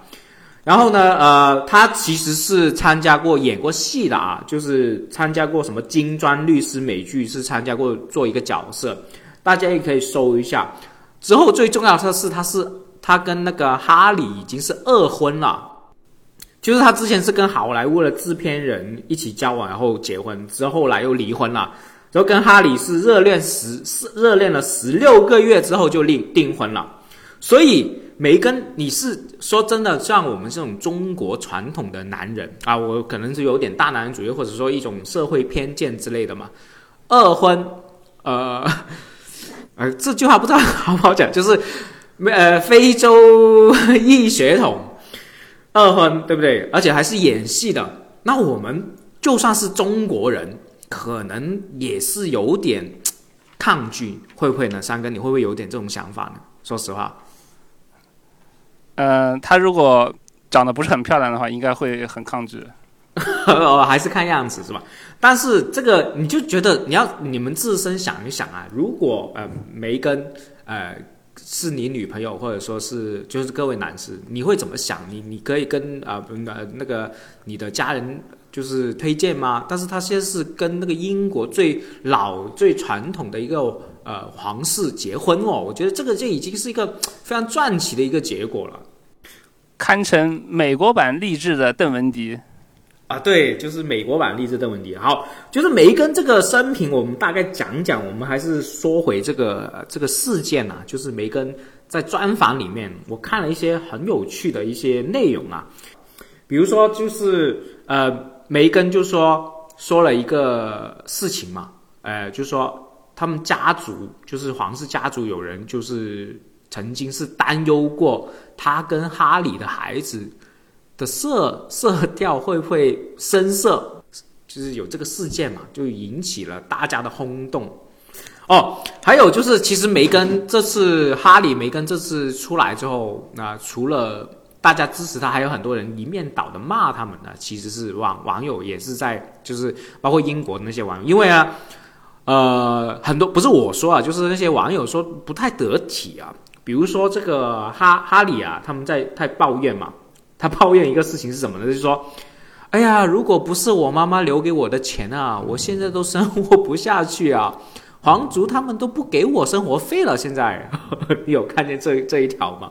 然后呢，呃，他其实是参加过演过戏的啊，就是参加过什么金砖律师美剧，是参加过做一个角色，大家也可以搜一下。之后最重要的是，他是。他跟那个哈里已经是二婚了，就是他之前是跟好莱坞的制片人一起交往，然后结婚，之后来又离婚了，然后跟哈里是热恋十热恋了十六个月之后就订订婚了。所以梅根，你是说真的像我们这种中国传统的男人啊，我可能是有点大男人主义，或者说一种社会偏见之类的嘛？二婚，呃，呃，这句话不知道 好不好讲，就是。没呃，非洲裔血统，二婚对不对？而且还是演戏的。那我们就算是中国人，可能也是有点抗拒，会不会呢？三哥，你会不会有点这种想法呢？说实话，嗯，他如果长得不是很漂亮的话，应该会很抗拒。哦，还是看样子是吧？但是这个你就觉得你要你们自身想一想啊，如果呃梅根呃。是你女朋友，或者说是就是各位男士，你会怎么想？你你可以跟啊呃那个你的家人就是推荐吗？但是他现在是跟那个英国最老最传统的一个呃皇室结婚哦，我觉得这个就已经是一个非常传奇的一个结果了，堪称美国版励志的邓文迪。啊，对，就是美国版励志的问题。好，就是梅根这个生平，我们大概讲讲。我们还是说回这个这个事件啊，就是梅根在专访里面，我看了一些很有趣的一些内容啊。比如说就是呃，梅根就说说了一个事情嘛，呃，就说他们家族就是皇室家族有人就是曾经是担忧过他跟哈里的孩子的色色调会不会深色，就是有这个事件嘛，就引起了大家的轰动。哦，还有就是，其实梅根这次哈里梅根这次出来之后，那除了大家支持他，还有很多人一面倒的骂他们呢。其实是网网友也是在，就是包括英国那些网友，因为啊，呃，很多不是我说啊，就是那些网友说不太得体啊。比如说这个哈哈里啊，他们在在抱怨嘛，他抱怨一个事情是什么呢？就是说，哎呀，如果不是我妈妈留给我的钱啊，我现在都生活不下去啊。皇族他们都不给我生活费了，现在 你有看见这这一条吗？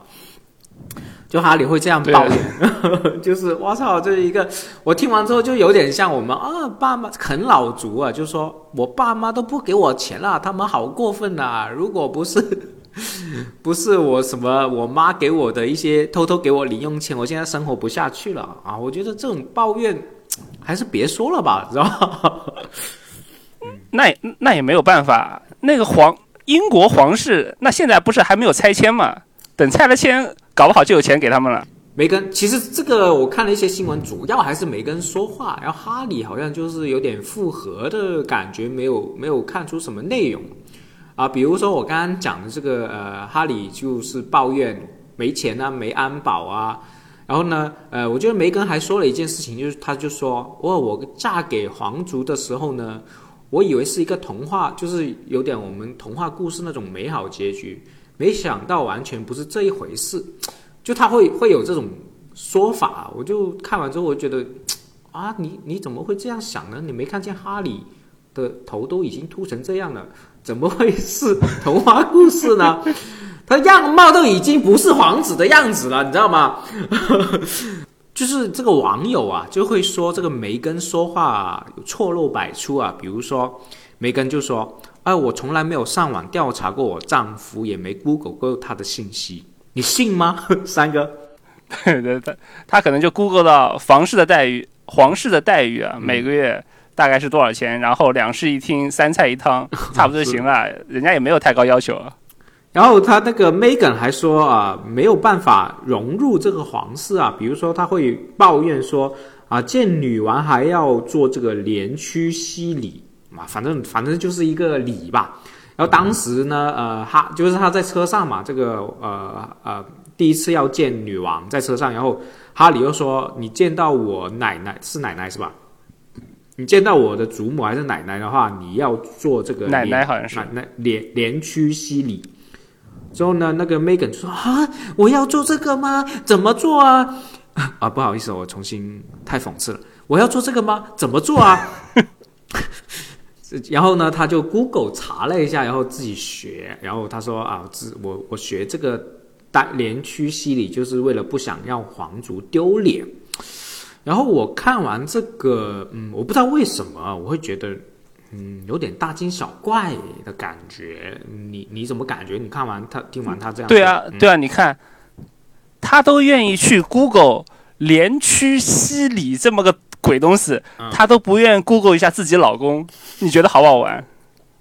就哈里会这样抱怨，就是我操，这一个我听完之后就有点像我们啊，爸妈啃老族啊，就说我爸妈都不给我钱了，他们好过分呐！如果不是 不是我什么我妈给我的一些偷偷给我零用钱，我现在生活不下去了啊！我觉得这种抱怨还是别说了吧，知道吧？那那也没有办法，那个皇英国皇室，那现在不是还没有拆迁吗？等拆了迁，搞不好就有钱给他们了。梅根，其实这个我看了一些新闻，主要还是梅根说话，然后哈里好像就是有点复合的感觉，没有没有看出什么内容啊。比如说我刚刚讲的这个，呃，哈里就是抱怨没钱啊，没安保啊。然后呢，呃，我觉得梅根还说了一件事情，就是他就说，哦，我嫁给皇族的时候呢。我以为是一个童话，就是有点我们童话故事那种美好结局，没想到完全不是这一回事。就他会会有这种说法，我就看完之后，我觉得啊，你你怎么会这样想呢？你没看见哈利的头都已经秃成这样了，怎么会是童话故事呢？他样貌都已经不是皇子的样子了，你知道吗？就是这个网友啊，就会说这个梅根说话错漏百出啊。比如说，梅根就说：“哎，我从来没有上网调查过我丈夫，也没 Google 过他的信息，你信吗？” 三哥，对对对，他可能就 Google 到房室的待遇，皇室的待遇啊，每个月大概是多少钱，然后两室一厅，三菜一汤，差不多就行了。人家也没有太高要求。然后他那个 Megan 还说啊，没有办法融入这个皇室啊，比如说他会抱怨说啊，见女王还要做这个连屈膝礼嘛，反正反正就是一个礼吧。然后当时呢，呃，哈就是他在车上嘛，这个呃呃第一次要见女王在车上，然后哈里又说你见到我奶奶是奶奶是吧？你见到我的祖母还是奶奶的话，你要做这个奶奶好像是奶奶连连屈膝礼。之后呢，那个 Megan 就说：“啊，我要做这个吗？怎么做啊？啊，不好意思，我重新太讽刺了。我要做这个吗？怎么做啊？” 然后呢，他就 Google 查了一下，然后自己学。然后他说：“啊，自我我学这个单连屈膝礼，就是为了不想让皇族丢脸。”然后我看完这个，嗯，我不知道为什么我会觉得。嗯，有点大惊小怪的感觉。你你怎么感觉？你看完他听完他这样，对啊，对啊，你看他都愿意去 Google 连屈西里这么个鬼东西，他都不愿 Google 一下自己老公。你觉得好不好玩？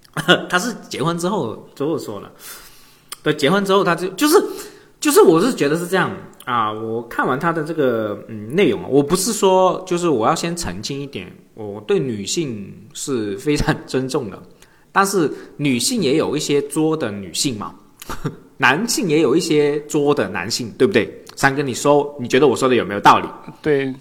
他是结婚之后之后说了，对，结婚之后他就就是就是，我是觉得是这样啊。我看完他的这个嗯内容啊，我不是说就是我要先澄清一点。我对女性是非常尊重的，但是女性也有一些作的女性嘛，男性也有一些作的男性，对不对？三哥，你说你觉得我说的有没有道理？对，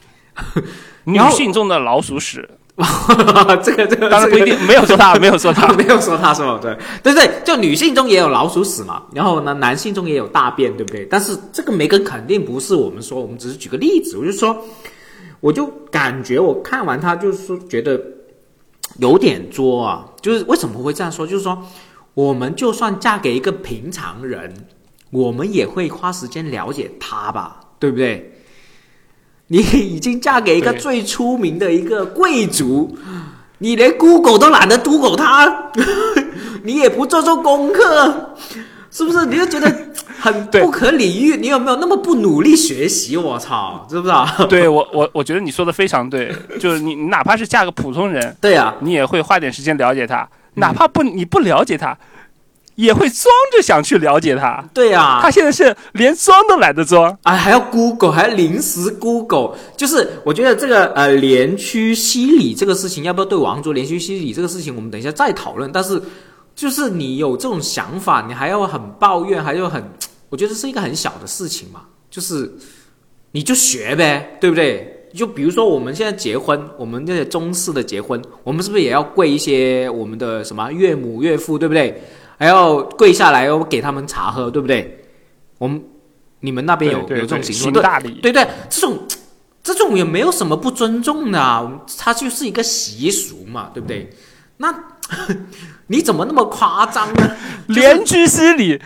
女性中的老鼠屎，这个这个当然不一定，没有说他，没有说他，没有说他，是吧？对对对，就女性中也有老鼠屎嘛，然后呢，男性中也有大便，对不对？但是这个梅根肯定不是我们说，我们只是举个例子，我就说。我就感觉我看完他就是说觉得有点作啊，就是为什么会这样说？就是说，我们就算嫁给一个平常人，我们也会花时间了解他吧，对不对？你已经嫁给一个最出名的一个贵族，你连 Google 都懒得 Google 他，你也不做做功课，是不是？你就觉得很对不可理喻。你有没有那么不努力学习？我操，知不知道？对我我我觉得你说的非常对，就是你你哪怕是嫁个普通人，对呀、你也会花点时间了解他，嗯哪怕不你不了解他，也会装着想去了解他。对呀、他现在是连装都懒得装，啊，还要 Google，还要临时 Google，就是我觉得这个呃连驱吸理这个事情，要不要对王卓连驱吸理这个事情，我们等一下再讨论。但是就是你有这种想法，你还要很抱怨，还要很，我觉得是一个很小的事情嘛，就是你就学呗，对不对？就比如说我们现在结婚，我们这些中式的结婚，我们是不是也要跪一些我们的什么岳母岳父，对不对？还要跪下来，要给他们茶喝，对不对？我们你们那边有有这种对情况？对行大礼。对对，这种这种也没有什么不尊重的啊，它就是一个习俗嘛，对不对？那 你怎么那么夸张呢？连居吸礼，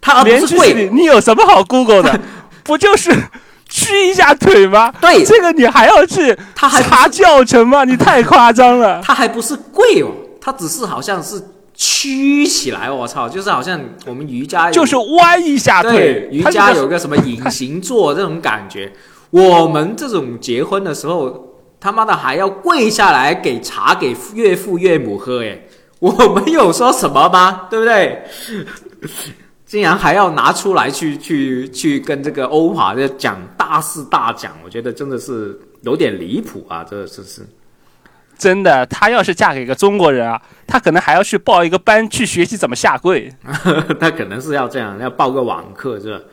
他连居吸礼，你有什么好 Google 的？不就是屈一下腿吗？对这个你还要去他还查教程吗？你太夸张了。他还不是跪哦，他只是好像是屈起来，我操，就是好像我们瑜伽就是弯一下对腿，瑜伽有个什么隐形坐这种感觉，我们这种结婚的时候，他妈的还要跪下来给茶给岳父岳母喝，哎，我们有说什么吗？对不对？竟然还要拿出来去去去跟这个欧帕这讲大事大讲，我觉得真的是有点离谱啊！这是是真的，她要是嫁给一个中国人啊，她可能还要去报一个班去学习怎么下跪。她可能是要这样，要报个网课是吧？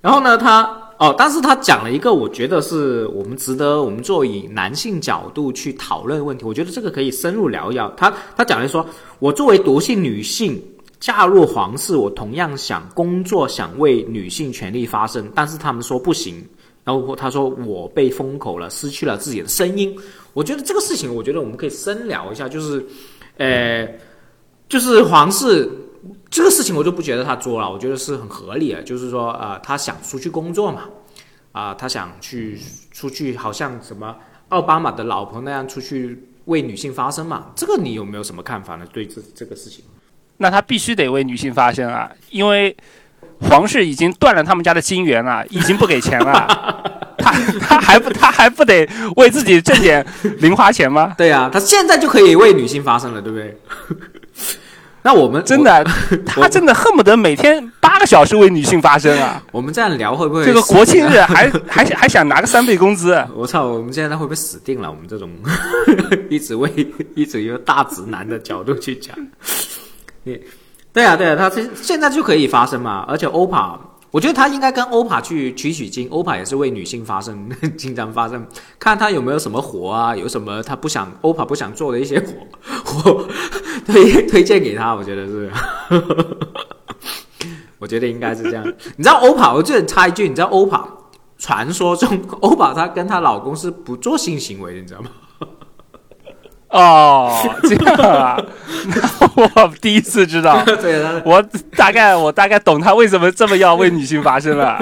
然后呢，他哦，但是他讲了一个，我觉得是我们值得我们作为以男性角度去讨论的问题。我觉得这个可以深入聊一聊。他他讲的说，我作为独性女性嫁入皇室，我同样想工作，想为女性权利发声，但是他们说不行。然后他说我被封口了，失去了自己的声音。我觉得这个事情，我觉得我们可以深聊一下，就是，呃，就是皇室这个事情，我就不觉得他作了，我觉得是很合理的。就是说，呃，他想出去工作嘛，啊、他想去出去，好像什么奥巴马的老婆那样出去为女性发声嘛。这个你有没有什么看法呢？对这这个事情？那他必须得为女性发声啊，因为皇室已经断了他们家的金源了，已经不给钱了。他他还不他还不得为自己挣点零花钱吗？对啊，他现在就可以为女性发声了，对不对？那我们真，的，他真的恨不得每天八个小时为女性发声啊！我我们这样聊会不会这个国庆日还还还想拿个三倍工资，我操，我们现在会不会死定了？我们这种一直为一直用大直男的角度去讲，你对啊对啊，他现现在就可以发声嘛，而且欧帕，我觉得他应该跟欧帕去取取经，欧帕也是为女性发声，经常发声，看他有没有什么活啊，有什么他不想欧帕不想做的一些活活 推推荐给他，我觉得是。我觉得应该是这样。你知道欧帕，我这插一句，你知道欧帕传说中欧帕她跟她老公是不做性行为的，你知道吗？哦，这样啊，我第一次知道，对啊，我大概我大概懂他为什么这么要为女性发声了。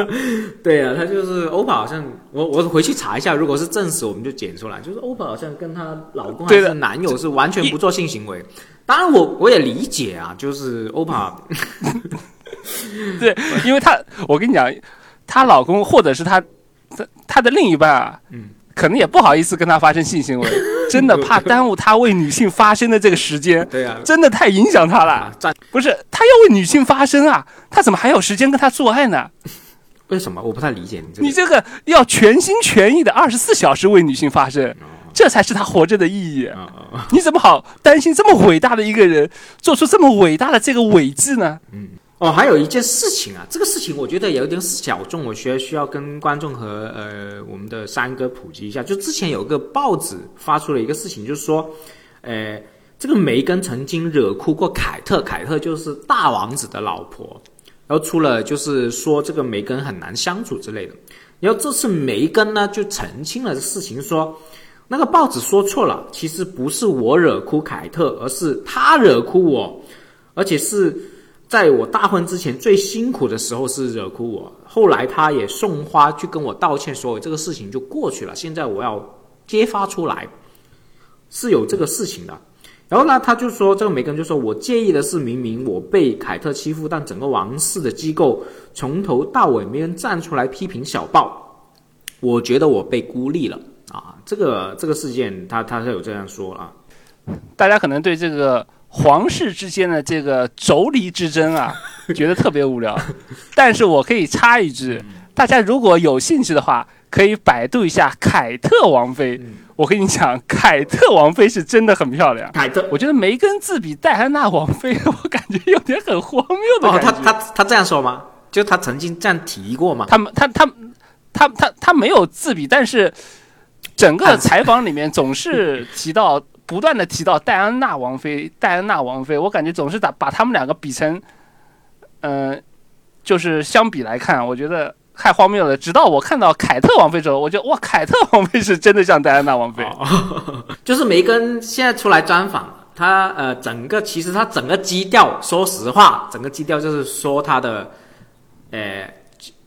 对啊，他就是欧帕，好像我我回去查一下，如果是证实，我们就剪出来。就是欧帕好像跟她老公还对的是男友是完全不做性行为。当然我，我也理解啊，就是欧帕，对，因为她，我跟你讲，她老公或者是她她她的另一半啊，嗯，可能也不好意思跟她发生性行为，真的怕耽误他为女性发声的这个时间，对啊，真的太影响他了不是，他要为女性发声啊，他怎么还有时间跟他做爱呢？为什么我不太理解你这个？你这个要全心全意的二十四小时为女性发声，这才是他活着的意义。你怎么好担心这么伟大的一个人做出这么伟大的这个伟绩呢？哦，还有一件事情啊，这个事情我觉得有点小众，我需要需要跟观众和呃我们的三哥普及一下。就之前有个报纸发出了一个事情，就是说，呃，这个梅根曾经惹哭过凯特，凯特就是大王子的老婆，然后出了就是说这个梅根很难相处之类的。然后这次梅根呢就澄清了事情说。那个报纸说错了，其实不是我惹哭凯特，而是他惹哭我，而且是在我大婚之前最辛苦的时候是惹哭我，后来他也送花去跟我道歉，所以这个事情就过去了。现在我要揭发出来，是有这个事情的。然后呢，他就说这个梅根就说，我介意的是，明明我被凯特欺负，但整个王室的机构从头到尾没人站出来批评小报，我觉得我被孤立了啊！这个这个事件，他他是有这样说啊。大家可能对这个皇室之间的这个妯娌之争啊，觉得特别无聊，但是我可以插一句，大家如果有兴趣的话，可以百度一下凯特王妃。我跟你讲，凯特王妃是真的很漂亮。凯特，我觉得梅根自比戴安娜王妃，我感觉有点很荒谬的感觉。哦，他他他这样说吗？就他曾经这样提过吗？他们他他他他他没有自比，但是整个采访里面总是提到，不断的提到戴安娜王妃，戴安娜王妃，我感觉总是打把他们两个比成，嗯，就是相比来看，我觉得。太荒谬了！直到我看到凯特王妃之后，我觉得哇，凯特王妃是真的像戴安娜王妃。就是梅根现在出来专访，他呃，整个其实他整个基调，说实话，整个基调就是说他的，呃，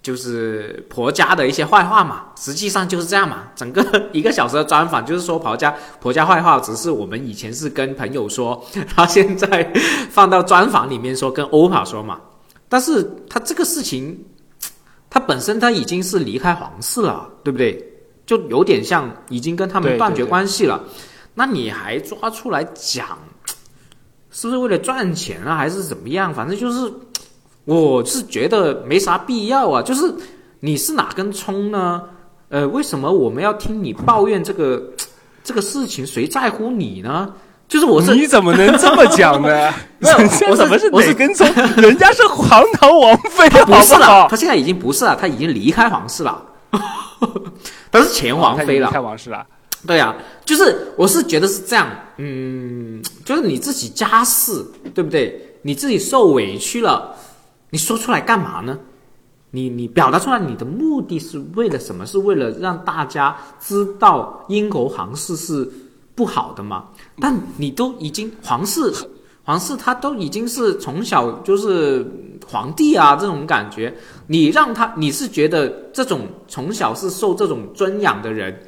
就是婆家的一些坏话嘛。实际上就是这样嘛。整个 一个小时的专访就是说婆家婆家坏话，只是我们以前是跟朋友说，他现在放到专访里面说，跟欧帕说嘛。但是他这个事情。他本身他已经是离开皇室了，对不对？就有点像已经跟他们断绝关系了。那你还抓出来讲，是不是为了赚钱啊，还是怎么样？反正就是，我是觉得没啥必要啊。就是你是哪根葱呢？呃，为什么我们要听你抱怨这个这个事情？谁在乎你呢？就是我是你怎么能这么讲呢？人家怎么是哪根葱？人家是皇堂王妃，不是了，他现在已经不是了，他已经离开皇室了，他是前王妃了，离开皇室了。对呀，就是我是觉得是这样，嗯，就是你自己家事，对不对？你自己受委屈了，你说出来干嘛呢？你你表达出来，你的目的是为了什么？是为了让大家知道英国皇室是。不好的嘛，但你都已经皇室，皇室他都已经是从小就是皇帝啊这种感觉，你让他你是觉得这种从小是受这种尊养的人，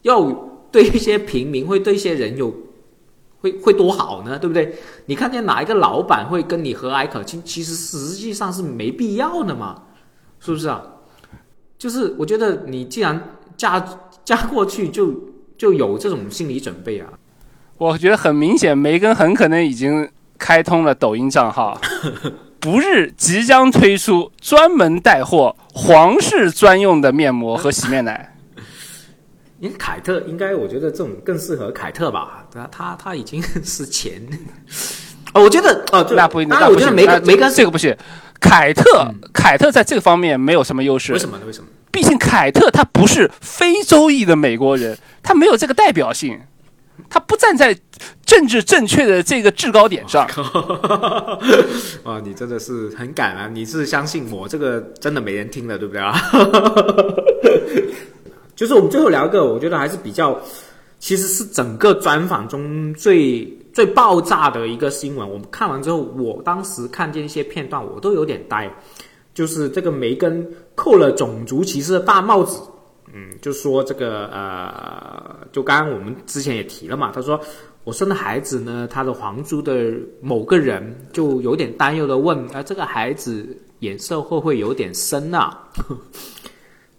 要对一些平民会对一些人有会会多好呢？对不对？你看见哪一个老板会跟你和蔼可亲？其实实际上是没必要的嘛，是不是啊？就是我觉得你既然嫁嫁过去就。就有这种心理准备啊！我觉得很明显，梅根很可能已经开通了抖音账号，不日即将推出专门带货皇室专用的面膜和洗面奶。因为凯特应该，我觉得这种更适合凯特吧？对啊他他已经 是前哦，我觉得哦，那不，那我觉得梅根梅根这个不行。凯特凯特在这个方面没有什么优势，为什么呢？为什么？毕竟凯特他不是非洲裔的美国人，他没有这个代表性，他不站在政治正确的这个制高点上。哇，你真的是很敢啊！你是相信我这个真的没人听了，对不对啊？就是我们最后聊一个，我觉得还是比较，其实是整个专访中最最爆炸的一个新闻。我们看完之后，我当时看见一些片段，我都有点呆。就是这个梅根扣了种族歧视的大帽子，嗯，就说这个呃，就刚刚我们之前也提了嘛，他说我生的孩子呢，他的皇族的某个人就有点担忧的问，啊，这个孩子颜色会不会有点深啊？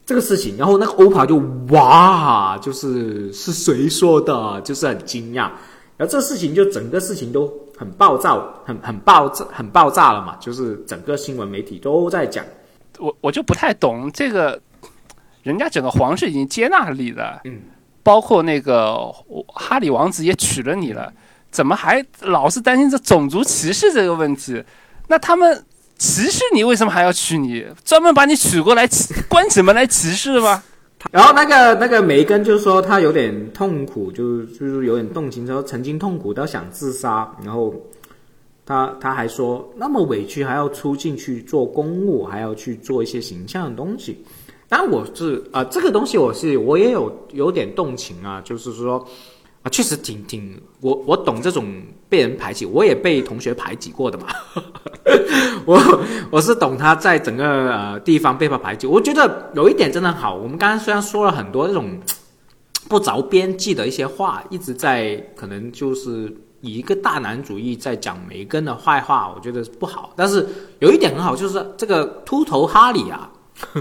这个事情，然后那个欧帕就哇，就是是谁说的？就是很惊讶，然后这事情就整个事情都。很暴躁，很很爆炸，很爆炸了嘛？就是整个新闻媒体都在讲，我我就不太懂这个，人家整个皇室已经接纳你了，嗯，包括那个哈里王子也娶了你了，怎么还老是担心这种族歧视这个问题？那他们歧视你，为什么还要娶你？专门把你娶过来关起门来歧视吗？然后那个那个梅根就说他有点痛苦，就是就是有点动情，说曾经痛苦到想自杀。然后他他还说那么委屈还要出进去做公务，还要去做一些形象的东西。但我是啊，这个东西我是我也有有点动情啊，就是说啊。确实挺挺，我我懂这种被人排挤，我也被同学排挤过的嘛。我我是懂他在整个呃地方被他排挤。我觉得有一点真的好，我们刚刚虽然说了很多这种 不着边际的一些话，一直在可能就是以一个大男主义在讲梅根的坏话，我觉得不好。但是有一点很好，就是这个秃头哈里啊，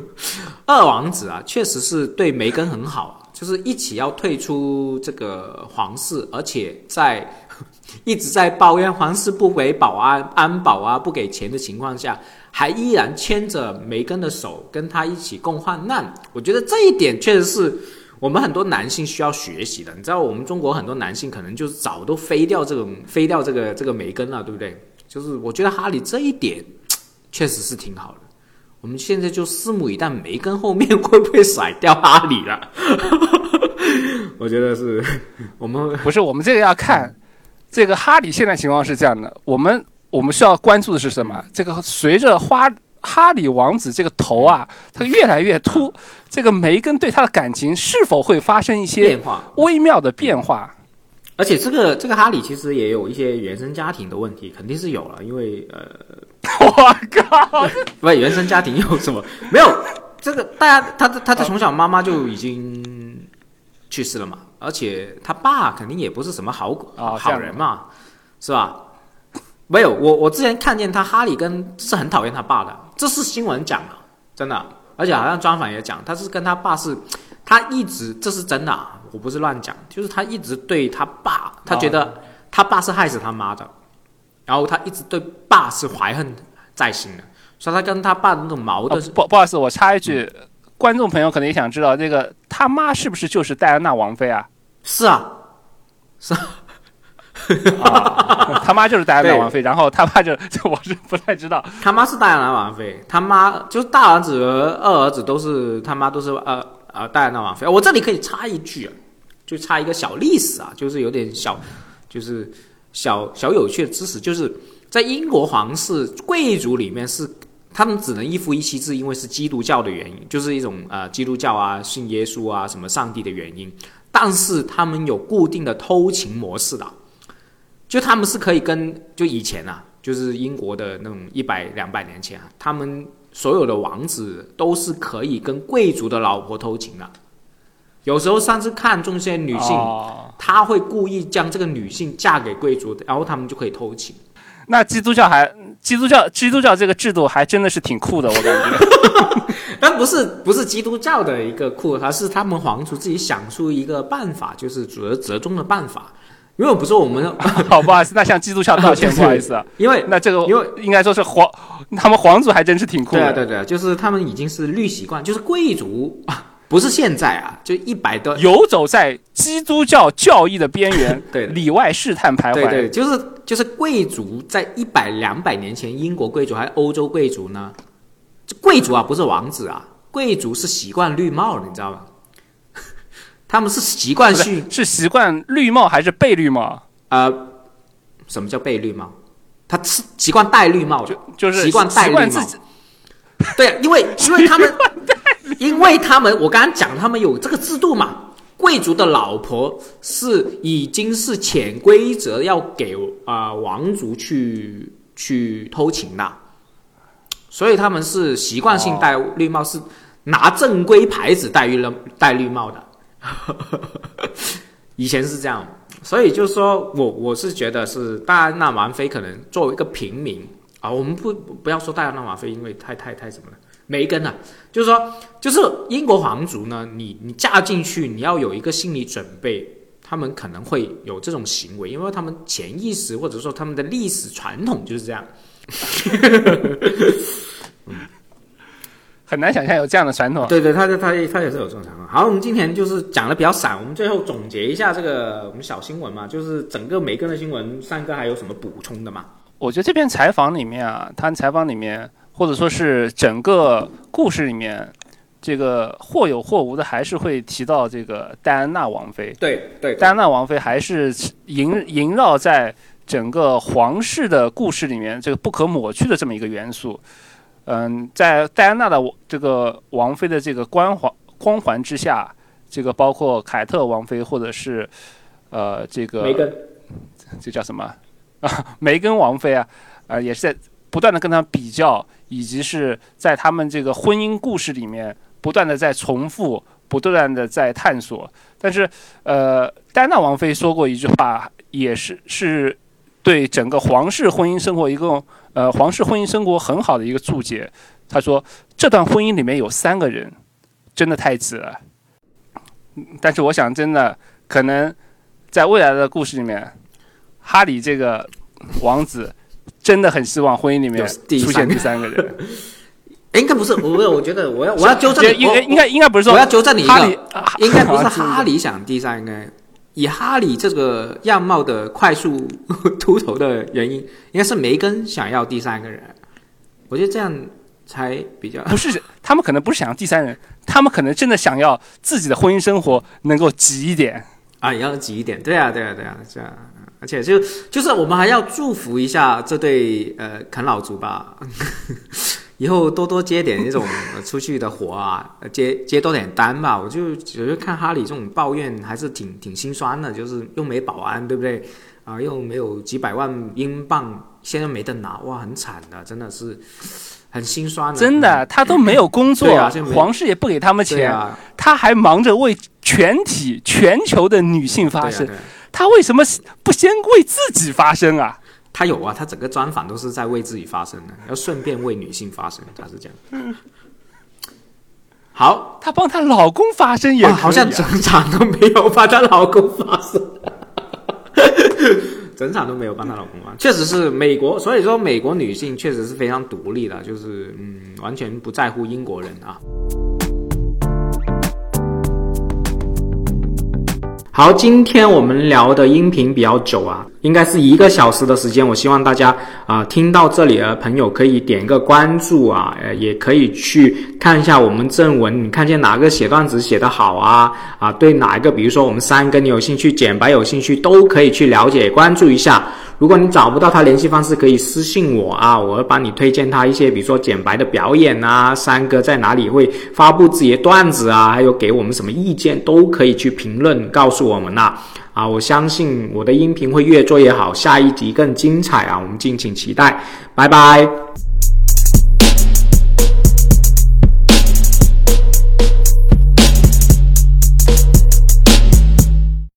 二王子啊，确实是对梅根很好，就是一起要退出这个皇室，而且在一直在抱怨皇室不给保安安保啊，不给钱的情况下，还依然牵着梅根的手，跟他一起共患难。我觉得这一点确实是。我们很多男性需要学习的，你知道，我们中国很多男性可能就是早都飞掉这种 飞掉这个这个梅根了，对不对？就是我觉得哈里这一点确实是挺好的。我们现在就拭目以待，梅根后面会不会甩掉哈里了？我觉得是我们不是我们这个要看这个哈里现在情况是这样的，我们我们需要关注的是什么？这个随着花。哈里王子这个头啊，他越来越秃。这个梅根对他的感情是否会发生一些变化？微妙的变化。而且这个这个哈里其实也有一些原生家庭的问题，肯定是有了。因为呃，我靠，不，原生家庭有什么？没有这个，大家他他他从小妈妈就已经去世了嘛，而且他爸肯定也不是什么好好人嘛，是吧？没有，我我之前看见他哈里跟是很讨厌他爸的，这是新闻讲的，真的，而且好像专访也讲，他是跟他爸是，他一直这是真的，我不是乱讲，就是他一直对他爸，他觉得他爸是害死他妈的，然后他一直对爸是怀恨在心的，所以他跟他爸的那种矛盾。不不好意思，我插一句，观众朋友可能也想知道，这个他妈是不是就是戴安娜王妃啊？是啊，是。啊，他妈就是戴安娜王妃，然后他爸就 就我是不太知道，他妈是戴安娜王妃，他妈就是大儿子和二儿子都是他妈都是呃呃戴安娜王妃。我这里可以插一句，就插一个小历史啊，就是有点小，就是小小有趣的知识，就是在英国皇室贵族里面是他们只能一夫一妻制，因为是基督教的原因，就是一种呃基督教啊信耶稣啊什么上帝的原因，但是他们有固定的偷情模式的。就他们是可以跟就以前啊，就是英国的那种一百两百年前啊，他们所有的王子都是可以跟贵族的老婆偷情的。有时候上次看中些女性，他会故意将这个女性嫁给贵族，然后他们就可以偷情。那基督教还基督教基督教这个制度还真的是挺酷的，我感觉。但不是不是基督教的一个酷，而是他们皇族自己想出一个办法，就是折折中的办法。因为不是我们 好不好意思，那向基督教道歉，不好意思。因为那这个，因为应该说是皇，他们皇族还真是挺酷的。对对对，就是他们已经是绿习惯，就是贵族，不是现在啊，就一百多游走在基督教教义的边缘，对里外试探徘徊。对对，就是就是贵族在一百两百年前，英国贵族还是欧洲贵族呢？贵族啊，不是王子啊，贵族是习惯绿帽的，你知道吗？他们是习惯性是习惯绿帽还是被绿帽？呃，什么叫被绿帽？他是习惯戴绿帽，就就是习惯戴绿帽。对，因为因为他们，因为他们，我刚刚讲他们有这个制度嘛。贵族的老婆是已经是潜规则要给啊王族去去偷情的，所以他们是习惯性戴绿帽，是拿正规牌子戴绿了戴绿帽的。以前是这样，所以就是说我我是觉得是戴安娜王妃可能作为一个平民啊，我们不不要说戴安娜王妃，因为太太太什么了，梅根啊，就是说就是英国皇族呢，你你嫁进去，你要有一个心理准备，他们可能会有这种行为，因为他们潜意识或者说他们的历史传统就是这样。很难想象有这样的传统。对对，他他他他也是有这种传统。好，我们今天就是讲的比较散，我们最后总结一下这个我们小新闻嘛，就是整个梅根的新闻，三哥还有什么补充的吗？我觉得这篇采访里面啊，他采访里面或者说是整个故事里面，这个或有或无的还是会提到这个戴安娜王妃。对对，戴安娜王妃还是萦萦绕在整个皇室的故事里面这个不可抹去的这么一个元素。嗯，在戴安娜的这个王妃的这个光环光环之下，这个包括凯特王妃或者是呃这个梅根，这叫什么啊？梅根王妃啊，啊也是在不断的跟他比较，以及是在他们这个婚姻故事里面不断的在重复，不断的在探索。但是呃，戴娜王妃说过一句话。也是是对整个皇室婚姻生活一个呃皇室婚姻生活很好的一个注解。他说这段婚姻里面有三个人，真的太子了。但是我想，真的可能在未来的故事里面，哈里这个王子真的很希望婚姻里面出现第三个人。应该不是我，我觉得我要 我要纠正你，应该应该应该不是说我要纠正你一个，应该不是哈里想第三个，以哈里这个样貌的快速秃头的原因，应该是梅根想要第三个人。我觉得这样才比较不是他们可能不是想要第三人，他们可能真的想要自己的婚姻生活能够挤一点。啊，也要挤一点，对啊，对啊，对啊，这样，而且就就是我们还要祝福一下这对呃啃老族吧，以后多多接点那种呃出去的活啊，呃接接多点单吧。我就觉得看哈里这种抱怨还是挺挺心酸的，就是又没保安，对不对？啊，又没有几百万英镑，现在没得拿，哇，很惨的，真的是很心酸的。真的，他都没有工作，对啊皇室也不给他们钱，啊，他还忙着为全体全球的女性发声。他为什么不先为自己发声啊？他有啊，他整个专访都是在为自己发声的，要顺便为女性发声，他是这样。好，她帮她老公发声也、啊好像整场都没有帮她老公发声，整场都没有帮她老公发，确实是美国，所以说美国女性确实是非常独立的，就是嗯，完全不在乎英国人啊。好，今天我们聊的音频比较久啊，应该是一个小时的时间。我希望大家啊、听到这里的朋友可以点一个关注啊，呃，也可以去看一下我们正文，你看见哪个写段子写得好啊啊，对哪一个，比如说我们三个你有兴趣，简白有兴趣，都可以去了解关注一下。如果你找不到他联系方式，可以私信我啊，我会帮你推荐他一些，比如说简白的表演啊，三哥在哪里会发布自己的段子啊，还有给我们什么意见，都可以去评论告诉我们呐、啊。我相信我的音频会越做越好，下一集更精彩啊，我们敬请期待，拜拜。